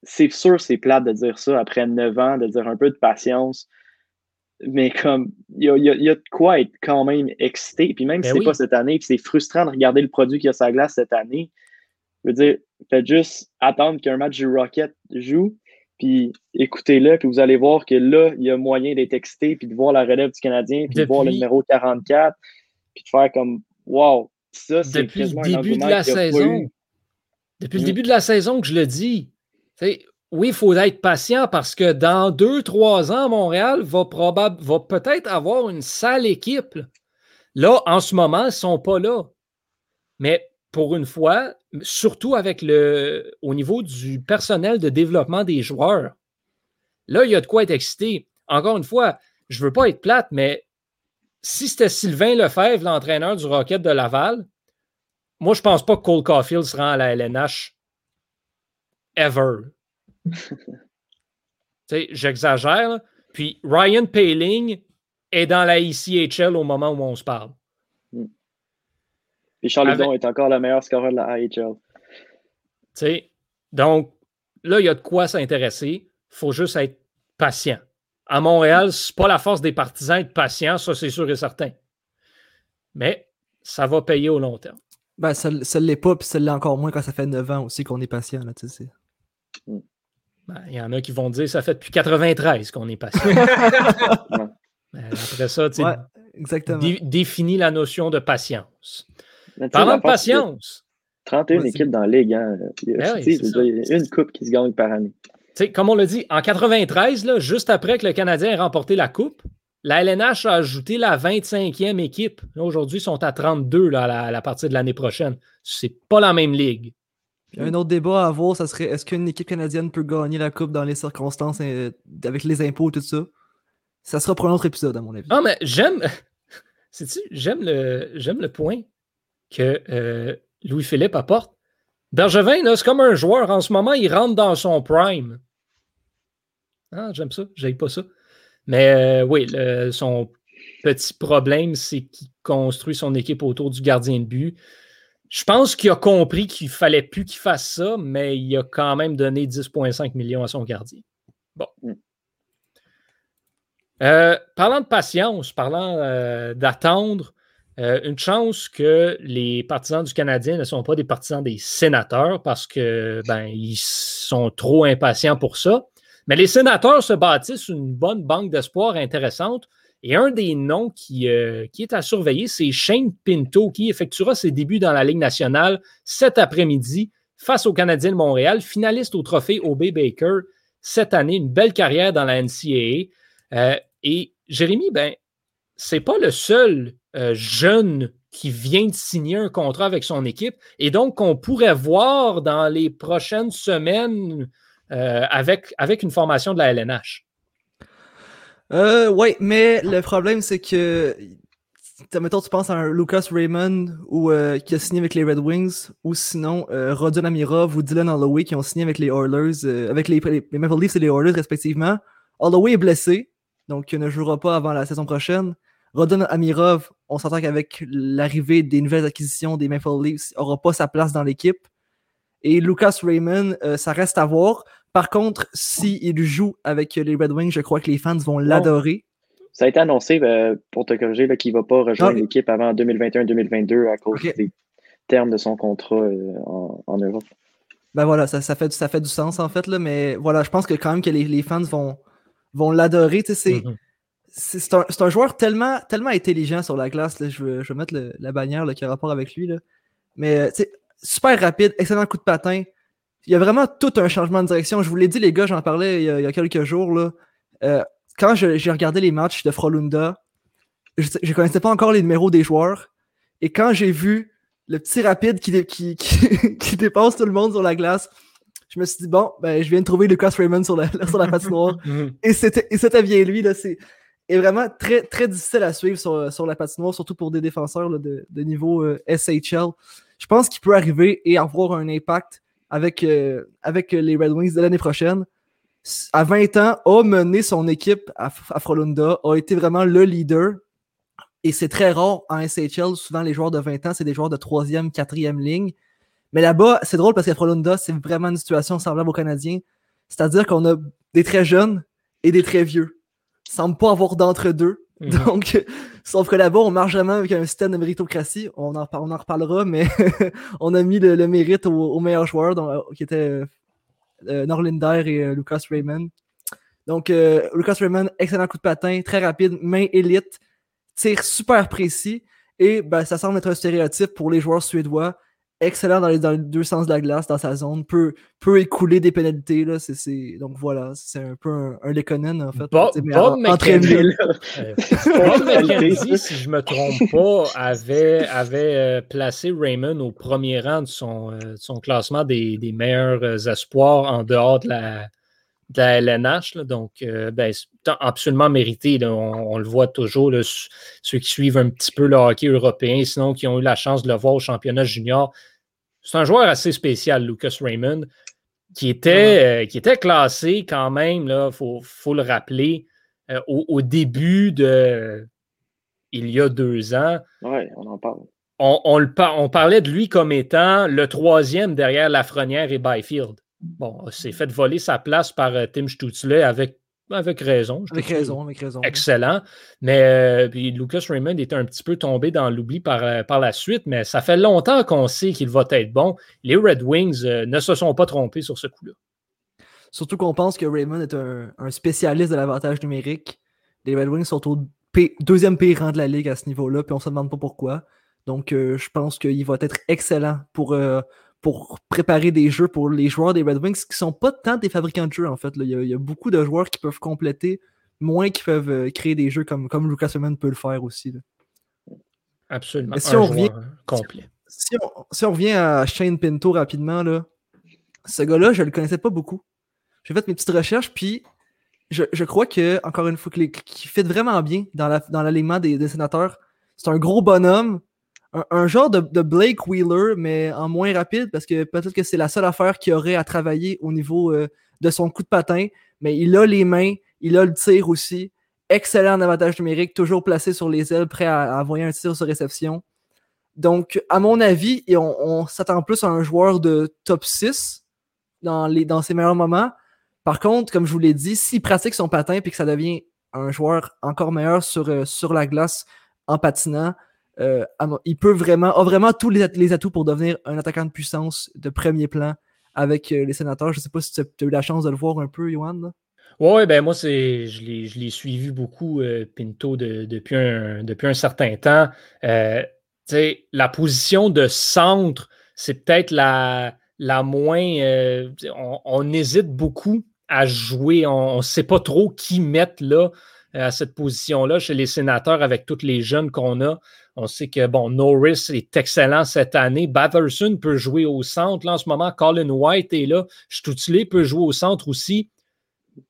c'est sûr, c'est plate de dire ça après neuf ans, de dire un peu de patience. Mais comme, il y a, de quoi être quand même excité. Puis même si ben c'est pas cette année, puis c'est frustrant de regarder le produit qui a sa glace cette année. Je veux dire, faites juste attendre qu'un match du Rocket joue, puis écoutez-le, puis vous allez voir que là, il y a moyen d'être excité, puis de voir la relève du Canadien, puis de voir le numéro 44, puis de faire comme, wow, ça, c'est Depuis le début de la saison. Depuis le mm. début de la saison que je le dis, oui, il faut être patient parce que dans deux, trois ans, Montréal va, va peut-être avoir une sale équipe. Là, en ce moment, ils ne sont pas là. Mais pour une fois, surtout avec le au niveau du personnel de développement des joueurs, là, il y a de quoi être excité. Encore une fois, je ne veux pas être plate, mais si c'était Sylvain Lefebvre, l'entraîneur du Rocket de Laval, moi, je ne pense pas que Cole Caulfield sera à la LNH ever. J'exagère. Puis Ryan Paling est dans la ECHL au moment où on se parle. Mm. Puis Charles est encore le meilleur scoreur de la IHL. donc, là, il y a de quoi s'intéresser. Il faut juste être patient. À Montréal, c'est pas la force des partisans être patient, ça c'est sûr et certain. Mais ça va payer au long terme. Ben, ça ne l'est pas, puis ça l'est encore moins quand ça fait 9 ans aussi qu'on est patient. Là, Ben, il y en a qui vont dire ça fait depuis 93 qu'on est patient. Ben, après ça, tu définis la notion de patience. Parlant de patience. 31 équipes dans la Ligue. Hein. Il y a une coupe qui se gagne par année. comme on l'a dit, en 93, là, juste après que le Canadien ait remporté la Coupe, la LNH a ajouté la 25e équipe. Aujourd'hui, ils sont à 32 là, à, la, partie de l'année prochaine. C'est pas la même ligue. Un autre débat à avoir, ça serait est-ce qu'une équipe canadienne peut gagner la Coupe dans les circonstances euh, avec les impôts et tout ça? Ça sera pour un autre épisode, à mon avis. Ah, mais j'aime. Sais-tu, j'aime le, j'aime le point que euh, Louis-Philippe apporte. Bergevin, c'est comme un joueur. En ce moment, il rentre dans son prime. Ah, j'aime ça. J'aime pas ça. Mais euh, oui, son petit problème, c'est qu'il construit son équipe autour du gardien de but. Je pense qu'il a compris qu'il fallait plus qu'il fasse ça, mais il a quand même donné 10,5 millions à son gardien. Bon. Mm. Euh, parlant de patience, parlant euh, d'attendre, euh, une chance que les partisans du Canadien ne sont pas des partisans des sénateurs parce que ben, ils sont trop impatients pour ça. Mais les sénateurs se bâtissent une bonne banque d'espoir intéressante. Et un des noms qui, qui est à surveiller, c'est Shane Pinto, qui effectuera ses débuts dans la Ligue nationale cet après-midi face au Canadien de Montréal, finaliste au trophée O.B. Baker cette année. Une belle carrière dans la NCAA. Euh, et Jérémy, ben, c'est pas le seul euh, jeune qui vient de signer un contrat avec son équipe et donc qu'on pourrait voir dans les prochaines semaines euh, avec une formation de la LNH. Oui, mais le problème, c'est que mettons, tu penses à un Lucas Raymond ou, qui a signé avec les Red Wings, ou sinon Rodon Amirov ou Dylan Holloway qui ont signé avec les Oilers, avec les, les, Maple Leafs et les Oilers respectivement. Holloway est blessé, donc il ne jouera pas avant la saison prochaine. Rodon Amirov, on s'entend qu'avec l'arrivée des nouvelles acquisitions des Maple Leafs, n'aura pas sa place dans l'équipe. Et Lucas Raymond, euh, ça reste à voir. Par contre, s'il joue avec les Red Wings, je crois que les fans vont l'adorer. Ça a été annoncé, euh, pour te corriger, qu'il ne va pas rejoindre l'équipe avant 2021-2022 à cause des termes de son contrat euh, en, Europe. Ben voilà, ça, fait, ça fait du sens en fait, là, mais voilà, je pense que quand même que les fans vont, vont l'adorer. Mm-hmm. C'est un, un, joueur tellement, tellement intelligent sur la glace. Je, veux, je, vais mettre la bannière qui a rapport avec lui. Là. Mais super rapide, excellent coup de patin. Il y a vraiment tout un changement de direction. Je vous l'ai dit, les gars, j'en parlais il y, a, quelques jours. Là. Euh, quand j'ai regardé les matchs de Frolunda, je ne connaissais pas encore les numéros des joueurs. Et quand j'ai vu le petit rapide qui, qui, qui, qui dépasse tout le monde sur la glace, je me suis dit, bon, ben, je viens de trouver Lucas Raymond sur la, sur la patinoire. Mhm. et c'était bien lui. Là, c'est vraiment très, très difficile à suivre sur, sur la patinoire, surtout pour des défenseurs de, de, niveau euh, SHL. Je pense qu'il peut arriver et avoir un impact avec, euh, avec les Red Wings de l'année prochaine. À 20 ans, a mené son équipe à, à Frolunda, a été vraiment le leader. Et c'est très rare en SHL. Souvent, les joueurs de 20 ans, c'est des joueurs de troisième, quatrième ligne. Mais là-bas, c'est drôle parce qu'à Frolunda, c'est vraiment une situation semblable aux Canadiens. C'est-à-dire qu'on a des très jeunes et des très vieux. Semble pas avoir d'entre-deux. Mhm. Donc, sauf que là-bas, on marche vraiment avec un système de méritocratie. On en, on en reparlera, mais on a mis le, mérite aux, meilleurs joueurs, qui étaient euh, euh, Norlinder et euh, Lucas Raymond. Donc, Lucas Raymond, excellent coup de patin, très rapide, main élite, tir super précis. Et ben, ça semble être un stéréotype pour les joueurs suédois excellent dans les, deux sens de la glace, dans sa zone, peut, peut écouler des pénalités. Là, Donc voilà, c'est un peu un, un en fait. Bob, Bob McKenzie, si je ne me trompe pas, avait, avait euh, placé Raymond au premier rang de son, euh, son classement des, des, meilleurs euh, espoirs en dehors de la, de la LNH. donc, ben, c'est absolument mérité. On, le voit toujours, ceux qui suivent un petit peu le hockey européen, sinon qui ont eu la chance de le voir au championnat junior. C'est un joueur assez spécial, Lucas Raymond, qui était, euh, qui était classé quand même, il faut, le rappeler, euh, au, début de. Il y a deux ans. Oui, on en parle. On, le on parlait de lui comme étant le troisième derrière Lafrenière et Byfield. Bon, s'est fait voler sa place par euh, Tim Stutzle avec, avec raison. Avec raison, avec raison. Excellent. Mais euh, puis Lucas Raymond est un petit peu tombé dans l'oubli par, euh, par la suite, mais ça fait longtemps qu'on sait qu'il va être bon. Les Red Wings ne se sont pas trompés sur ce coup-là. Surtout qu'on pense que Raymond est un, spécialiste de l'avantage numérique. Les Red Wings sont au deuxième pire rang de la ligue à ce niveau-là, puis on ne se demande pas pourquoi. Donc, je pense qu'il va être excellent pour, pour préparer des jeux pour les joueurs des Red Wings qui sont pas tant des fabricants de jeux, en fait. Il y, a beaucoup de joueurs qui peuvent compléter, moins qui peuvent euh, créer des jeux comme, comme Lucas Raymond peut le faire aussi. Absolument. si, on revient, complet. Si, on, revient à Shane Pinto rapidement, là, ce gars-là, je le connaissais pas beaucoup. J'ai fait mes petites recherches, puis je, crois que, encore une fois, qu'il fait vraiment bien dans l'alignement la, dans des, des sénateurs. C'est un gros bonhomme un, genre de, Blake Wheeler, mais en moins rapide, parce que peut-être que c'est la seule affaire qu'il aurait à travailler au niveau euh, de son coup de patin. mais il a les mains, il a le tir aussi. Excellent avantage numérique, toujours placé sur les ailes, prêt à, envoyer un tir sur réception. Donc, à mon avis, on, s'attend plus à un joueur de top 6 dans, les, dans ses meilleurs moments. Par contre, comme je vous l'ai dit, s'il pratique son patin et que ça devient un joueur encore meilleur sur, euh, sur la glace en patinant, euh, il peut vraiment, a vraiment tous les, atouts pour devenir un attaquant de puissance de premier plan avec euh, les sénateurs. Je ne sais pas si tu as, eu la chance de le voir un peu, Johan. Oui, ben moi, je, l'ai, suivi beaucoup, Pinto, depuis, un, depuis un certain temps. la position de centre, c'est peut-être la, la moins. on, hésite beaucoup à jouer. On ne sait pas trop qui mettre là à cette position-là chez les sénateurs avec tous les jeunes qu'on a. On sait que bon, Norris est excellent cette année. Batherson peut jouer au centre. Là, en ce moment, Colin White est là. Stutsley peut jouer au centre aussi.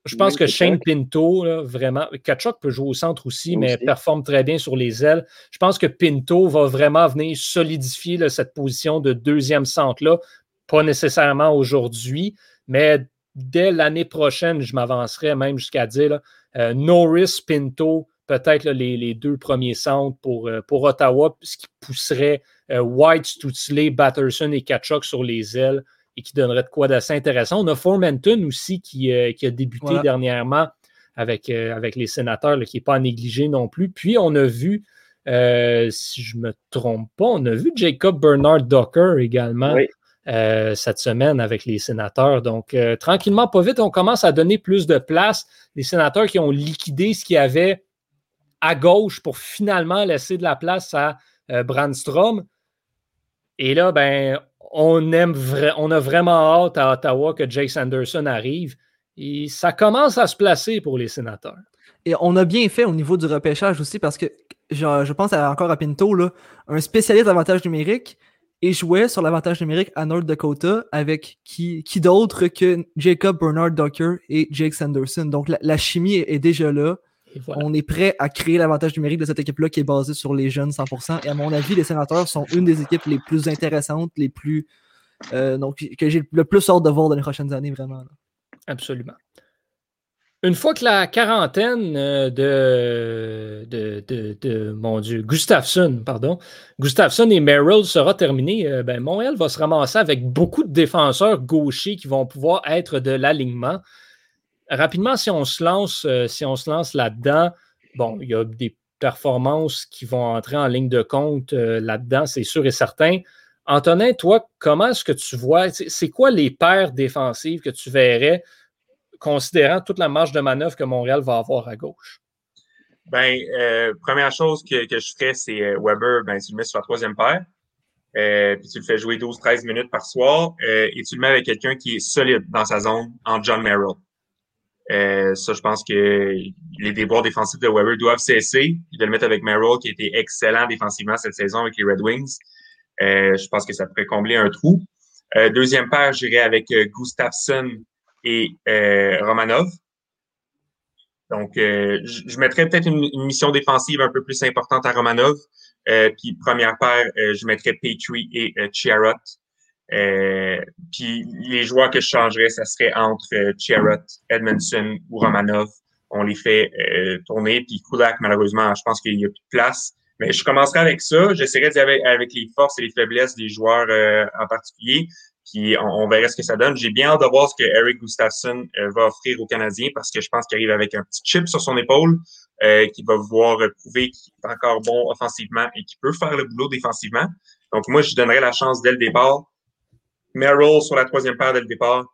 Je pense que Shane Pinto, vraiment, Kachuk peut jouer au centre aussi, mais performe très bien sur les ailes. Je pense que Pinto va vraiment venir solidifier cette position de deuxième centre-là. Pas nécessairement aujourd'hui, mais dès l'année prochaine, je m'avancerai même jusqu'à dire euh, Norris, Pinto, peut-être les, deux premiers centres pour, euh, pour Ottawa, ce qui pousserait euh, White, Stutzley, Batterson et Kachuk sur les ailes et qui donnerait de quoi d'assez intéressant. On a Formanton aussi qui, qui a débuté dernièrement avec, avec les sénateurs, qui n'est pas à négliger non plus. Puis on a vu, si je ne me trompe pas, on a vu Jacob Bernard Docker également. cette semaine avec les sénateurs. Donc, tranquillement, pas vite, on commence à donner plus de place. Les sénateurs qui ont liquidé ce qu'il y avait à gauche pour finalement laisser de la place à euh, Brandstrom. Et là, ben, on, aime on a vraiment hâte à Ottawa que Jake Sanderson arrive. Et ça commence à se placer pour les sénateurs. Et on a bien fait au niveau du repêchage aussi parce que je, pense encore à Pinto, là, un spécialiste d'avantage numérique et jouait sur l'avantage numérique à North Dakota avec qui, qui d'autre que Jacob Bernard Docker et Jake Sanderson. Donc la chimie est déjà là. On est prêt à créer l'avantage numérique de cette équipe-là qui est basée sur les jeunes 100%. Et à mon avis, les sénateurs sont une des équipes les plus intéressantes, les plus. Euh, donc, que j'ai le plus hâte de voir dans les prochaines années, vraiment. Absolument. Une fois que la quarantaine euh, de, de, mon Dieu, Gustafsson, pardon, Gustafsson et Merrill sera terminée, euh, ben Montréal va se ramasser avec beaucoup de défenseurs gauchers qui vont pouvoir être de l'alignement rapidement, si on se lance, euh, si on se lance là-dedans, bon, il y a des performances qui vont entrer en ligne de compte euh, là-dedans, c'est sûr et certain. Antonin, toi, comment est-ce que tu vois, c'est quoi les paires défensives que tu verrais, considérant toute la marge de manœuvre que Montréal va avoir à gauche? Ben, euh, première chose que, je ferais, c'est Weber, ben, tu le mets sur la troisième paire. puis tu le fais jouer 12-13 minutes par soir et tu le mets avec quelqu'un qui est solide dans sa zone en John Merrill. Euh, ça, je pense que les déboires défensifs de Weber doivent cesser. de le mettre avec Merrill, qui était excellent défensivement cette saison avec les Red Wings. Euh, je pense que ça pourrait combler un trou. Euh, deuxième paire, j'irai avec Gustafsson et Romanov. Donc, je, mettrais peut-être une, mission défensive un peu plus importante à Romanov. puis première paire, je mettrais Petrie et Chiarot. Euh, puis les joueurs que je changerais, ça serait entre euh, Edmondson ou Romanov. On les fait euh, tourner. Puis Kulak, malheureusement, je pense qu'il n'y a plus de place. Mais je commencerai avec ça. J'essaierai d'y aller avec les forces et les faiblesses des joueurs euh, en particulier. Puis on, verra ce que ça donne. J'ai bien hâte de voir ce que Eric Gustafsson va offrir aux Canadiens parce que je pense qu'il arrive avec un petit chip sur son épaule qui va pouvoir prouver qu'il est encore bon offensivement et qu'il peut faire le boulot défensivement. Donc moi, je donnerais la chance dès le départ Merrill sur la troisième paire dès le départ.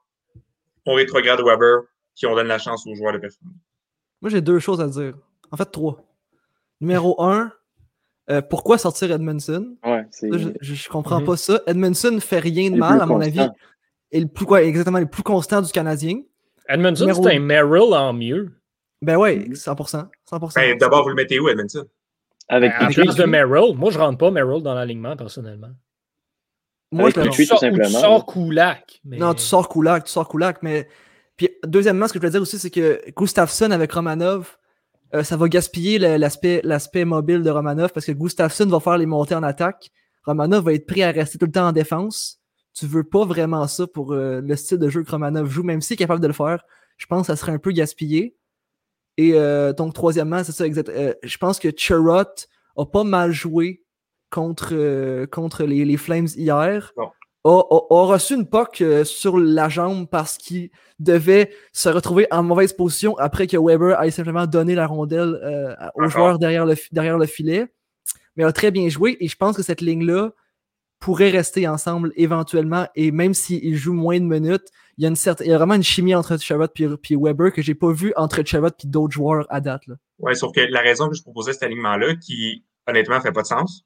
On rétrograde Weber, qui on donne la chance aux joueurs de performer. Moi, j'ai deux choses à dire. En fait, trois. Numéro un, euh, pourquoi sortir Edmondson? Ouais, je, je, comprends mhm. pas ça. Edmondson fait rien de mal, à mon avis. Et le plus, quoi, exactement, le plus constant du Canadien. Edmondson, c'est un Merrill en mieux. Ben ouais, 100%. 100%. Ben, D'abord, vous le mettez où, Edmondson? Avec ben, en plus de Merrill. Moi, je rentre pas Merrill dans l'alignement, personnellement. Moi, je tu, sors, tu sors Kulak. Non, tu sors Kulak, tu sors Kulak, mais. Puis, deuxièmement, ce que je voulais dire aussi, c'est que Gustafsson avec Romanov, euh, ça va gaspiller l'aspect mobile de Romanov parce que Gustafsson va faire les montées en attaque. Romanov va être prêt à rester tout le temps en défense. Tu veux pas vraiment ça pour euh, le style de jeu que Romanov joue, même s'il est capable de le faire. je pense que ça serait un peu gaspillé. Et euh, donc, troisièmement, c'est ça, exact. Euh, je pense que Charrot a pas mal joué contre, euh, contre les, les, Flames hier. A, a, reçu une poque sur la jambe parce qu'il devait se retrouver en mauvaise position après que Weber ait simplement donné la rondelle aux joueurs derrière le, derrière le filet. Mais a très bien joué et je pense que cette ligne-là pourrait rester ensemble éventuellement et même s'ils jouent moins de minutes, il y a, une certaine, il y a vraiment une chimie entre Chabot et Weber que j'ai pas vu entre Chabot et d'autres joueurs à date. Oui, sauf que la raison que je proposais cet alignement-là, qui honnêtement fait pas de sens,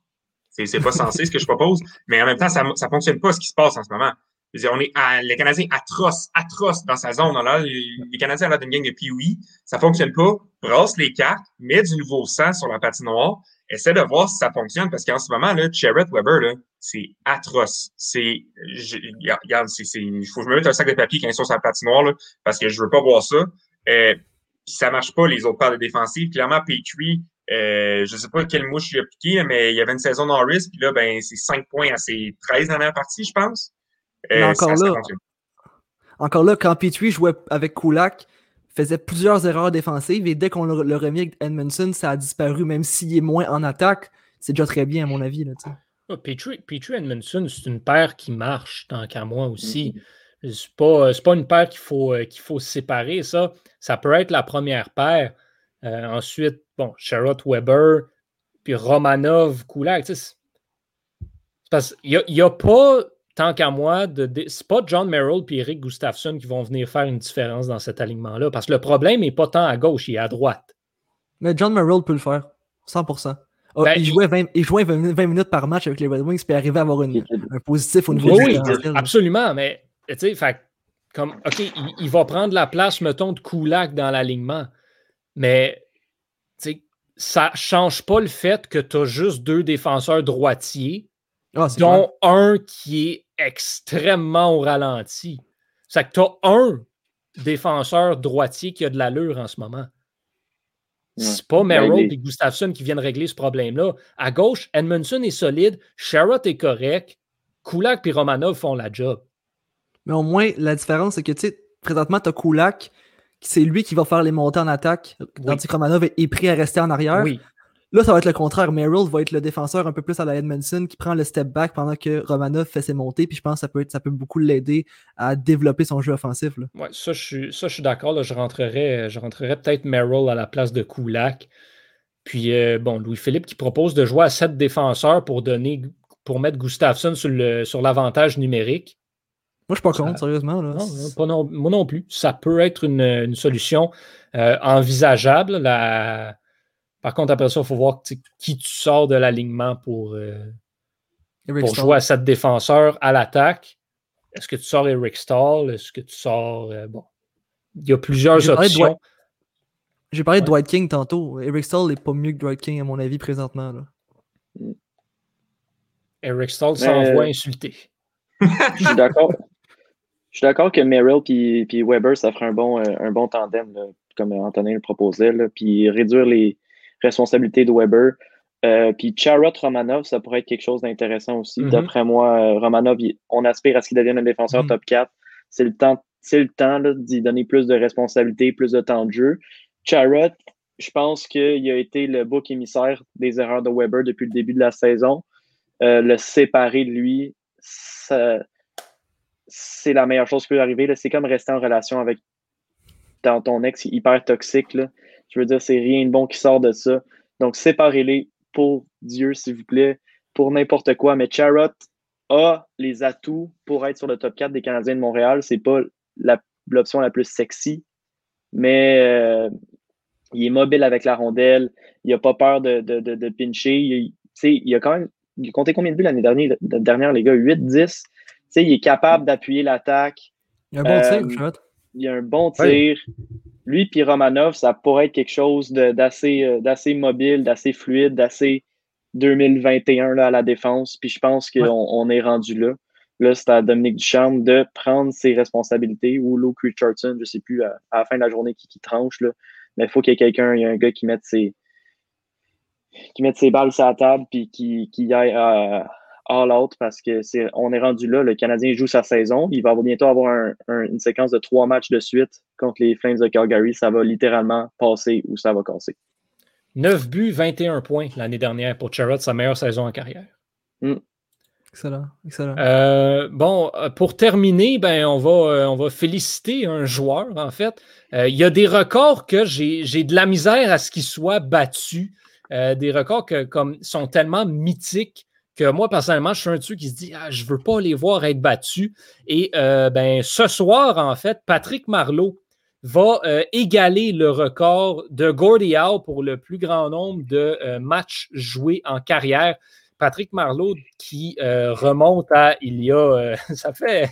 c'est pas censé ce que je propose, mais en même temps, ça ne fonctionne pas ce qui se passe en ce moment. Dire, on est à, les Canadiens atroces, atroces dans sa zone. Là, les, Canadiens ont une gang de pee Ça fonctionne pas. Brasse les cartes, met du nouveau sang sur la patinoire, essaie de voir si ça fonctionne parce qu'en ce moment, là, Charrett Weber, là, c'est atroce. C'est, regarde, c'est, il faut que je me mette un sac de papier quand ils sont sur la patinoire, là, parce que je veux pas voir ça. Euh, ça marche pas, les autres paires de défensives. Clairement, Petrie, euh, je sais pas quelle mouche il a piqué, mais il y avait une saison Norris, puis là, ben, c'est 5 points à ses 13 dernières parties, je pense. Euh, encore là, encore là, quand Petrie jouait avec Kulak, faisait plusieurs erreurs défensives et dès qu'on le, remis avec Edmondson, ça a disparu, même s'il est moins en attaque. C'est déjà très bien, à mon avis. Là, oh, Petrie, Edmondson, c'est une paire qui marche tant qu'à moi aussi. Mm-hmm. C'est pas, pas une paire qu'il faut, euh, qu'il faut séparer. Ça. ça peut être la première paire. Euh, ensuite, bon, Charlotte Weber, puis Romanov, Kulak. Parce qu'il n'y a, a, pas tant qu'à moi, de, c'est pas John Merrill et Eric Gustafsson qui vont venir faire une différence dans cet alignement-là. Parce que le problème n'est pas tant à gauche, il est à droite. Mais John Merrill peut le faire, 100%. Ah, ben, il, jouait 20, il, jouait 20, minutes par match avec les Red Wings puis arrivait à avoir une, un positif au niveau oui, Oui, absolument, mais tu sais, fait, comme, OK, il, va prendre la place, mettons, de Kulak dans l'alignement, mais ça ne change pas le fait que tu as juste deux défenseurs droitiers ah, dont un qui est extrêmement au ralenti. C'est que tu as un défenseur droitier qui a de l'allure en ce moment. C'est pas ben, Merrill et Gustafsson qui viennent régler ce problème-là. À gauche, Edmondson est solide, Sherrod est correct, Kulak et Romanov font la job. Mais au moins, la différence, c'est que, tu sais, présentement, tu as Kulak, c'est lui qui va faire les montées en attaque, tandis que Romanov est, prêt à rester en arrière. Oui. Là, ça va être le contraire. Merrill va être le défenseur un peu plus à la Edmondson qui prend le step back pendant que Romanov fait ses montées. Puis je pense que ça peut, être, ça peut beaucoup l'aider à développer son jeu offensif. Oui, ça, je suis, ça, je suis d'accord. Je rentrerais, je rentrerais peut-être Merrill à la place de Kulak. Puis, euh, bon, Louis-Philippe qui propose de jouer à sept défenseurs pour donner pour mettre Gustafsson sur l'avantage sur numérique. Moi, je suis pas contre, sérieusement. Non, moi non plus. Ça peut être une, solution euh, envisageable. La, par contre, après ça, il faut voir qui tu sors de l'alignement pour, euh, pour jouer à cette défenseur à l'attaque. Est-ce que tu sors Eric Stall? Est-ce que tu sors. Euh, bon. Il y a plusieurs options. J'ai parlé de Dwight King tantôt. Eric Stall n'est pas mieux que Dwight King, à mon avis, présentement. Eric Stall s'envoie insulter. Je suis d'accord. Je suis d'accord que Merrill et Weber, ça ferait un bon, euh, un bon tandem, comme Antonin le proposait. Puis réduire les, responsabilité de Weber. Euh, puis Charrot Romanov, ça pourrait être quelque chose d'intéressant aussi. Mm-hmm. D'après moi, euh, Romanov, on aspire à ce qu'il devienne un défenseur mm-hmm. top 4. C'est le temps, c'est le temps d'y donner plus de responsabilités, plus de temps de jeu. Charrot, je pense qu'il a été le bouc émissaire des erreurs de Weber depuis le début de la saison. Euh, le séparer de lui, c'est la meilleure chose qui peut arriver. C'est comme rester en relation avec ton ex hyper toxique. Je veux dire, c'est rien de bon qui sort de ça. Donc, séparez-les pour Dieu, s'il vous plaît, pour n'importe quoi. Mais Charrot a les atouts pour être sur le top 4 des Canadiens de Montréal. C'est pas l'option la, plus sexy, mais euh, il est mobile avec la rondelle. Il n'a pas peur de, de, de, pincher. Il, il a quand même il combien de buts l'année dernière, dernière, les gars? 8, 10. Il est capable d'appuyer l'attaque. Il a un bon tir, euh, Il a un bon tir lui puis Romanov, ça pourrait être quelque chose euh, d'assez mobile, d'assez fluide, d'assez 2021 là, à la défense. Puis je pense qu'on on est rendu là. Là, c'est à Dominique Duchamp de prendre ses responsabilités ou Luke Richardson, je ne sais plus, à, la fin de la journée qui, qui tranche. Là. Mais il faut qu'il y ait quelqu'un, il y a un gars qui mette ses, qui mette ses balles sur la table puis qui, qui aille à, all out parce que c'est on est rendu là. Le Canadien joue sa saison. Il va bientôt avoir une séquence de trois matchs de suite contre les Flames de Calgary. Ça va littéralement passer ou ça va casser. 9 buts, 21 points l'année dernière pour Charrot, sa meilleure saison en carrière. Mm. Excellent, excellent. Euh, bon, euh, pour terminer, ben, on, va, euh, on va féliciter un joueur, en fait. il y a des records que j'ai de la misère à ce qu'ils soient battus. des records qui comme, sont tellement mythiques que moi, personnellement, je suis un de ceux qui se dit ah, je ne veux pas les voir être battus. Et ben, ce soir, en fait, Patrick Marleau va égaler le record de Gordie Howe pour le plus grand nombre de matchs joués en carrière. Patrick Marleau qui euh, remonte à il y a. Euh, ça, fait,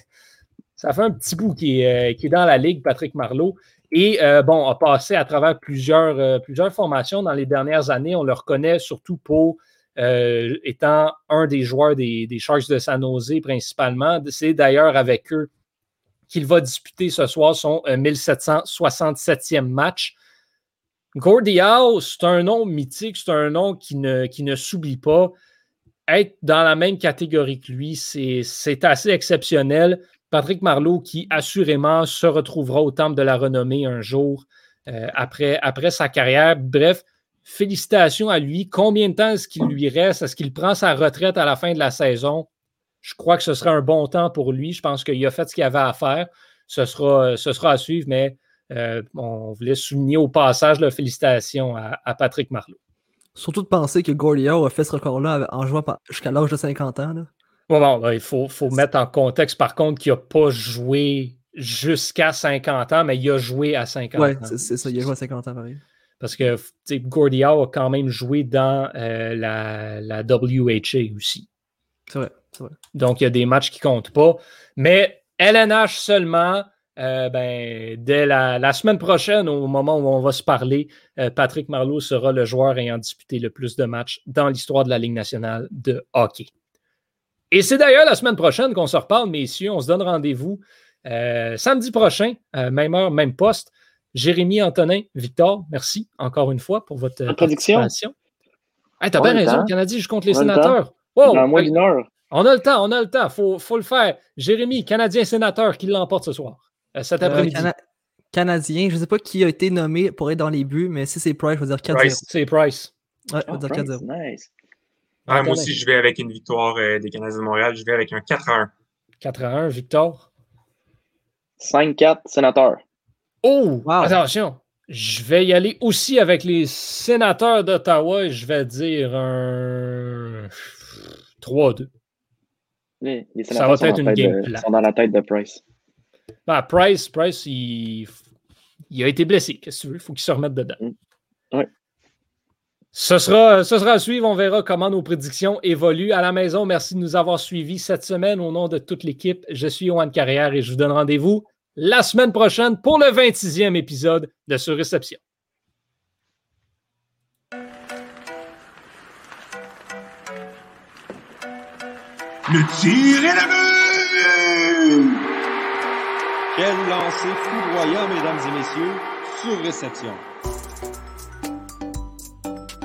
ça fait un petit bout qui est, euh, est dans la ligue, Patrick Marleau. Et bon, a passé à travers plusieurs, plusieurs formations dans les dernières années. On le reconnaît surtout pour étant un des joueurs des, des Sharks de San Jose principalement. C'est d'ailleurs avec eux qu'il va disputer ce soir son 1767e match. Gordie Howe, c'est un nom mythique, c'est un nom qui ne, qui ne s'oublie pas être dans la même catégorie que lui, c'est assez exceptionnel. Patrick Marleau, qui assurément se retrouvera au temple de la renommée un jour euh, après, après sa carrière. Bref, félicitations à lui. Combien de temps est-ce qu'il lui reste? Est-ce qu'il prend sa retraite à la fin de la saison? Je crois que ce sera un bon temps pour lui. Je pense qu'il a fait ce qu'il avait à faire. Ce sera, ce sera à suivre, mais euh, on voulait souligner au passage la félicitation à Patrick Marleau. Surtout de penser que Gordio a fait ce record-là en jouant jusqu'à l'âge de 50 ans. Bon, il faut, mettre en contexte, par contre, qu'il n'a pas joué jusqu'à 50 ans, mais il a joué à 50 ans. Oui, c'est ça, il a joué à 50 ans, pareil. Parce que Gordio a quand même joué dans euh, la, la, WHA aussi. C'est vrai. Donc, il y a des matchs qui ne comptent pas. Mais LNH seulement, euh, ben, dès la, semaine prochaine, au moment où on va se parler, euh, Patrick Marleau sera le joueur ayant disputé le plus de matchs dans l'histoire de la Ligue nationale de hockey. Et c'est d'ailleurs la semaine prochaine qu'on se reparle, messieurs. On se donne rendez-vous samedi prochain, même heure, même poste. Jérémy, Antonin, Victor, merci encore une fois pour votre prédiction. Hey, T'as bien raison, Canadien, je compte les sénateurs. Wow, moins d'une heure. On a le temps, on a le temps. Il faut, faut, le faire. Jérémy, Canadien sénateur, qui l'emporte ce soir. Euh, cet euh, après-midi. Canadien, je ne sais pas qui a été nommé pour être dans les buts, mais si c'est Price, je vais dire 4-0. C'est Price. Ouais, je vais dire 4-0. Nice. moi aussi, je vais avec une victoire euh, des Canadiens de Montréal. Je vais avec un 4-1. 4-1, Victor. 5-4, sénateur. Oh! Attention! Je vais y aller aussi avec les sénateurs d'Ottawa. Je vais dire un 3-2. Les, les sénateurs Ça va être une game de, sont dans la tête de Price. Bah, Price, Price, il, a été blessé. Qu'est-ce que tu veux? Il faut qu'il se remette dedans. Mm. Oui. Ce sera, ce sera à suivre. On verra comment nos prédictions évoluent. À la maison, merci de nous avoir suivis cette semaine au nom de toute l'équipe. Je suis Yohan Carrière et je vous donne rendez-vous la semaine prochaine pour le 26e épisode de Sur Réception. Le tir est la quel lancer foudroyant, mesdames et messieurs, sur réception.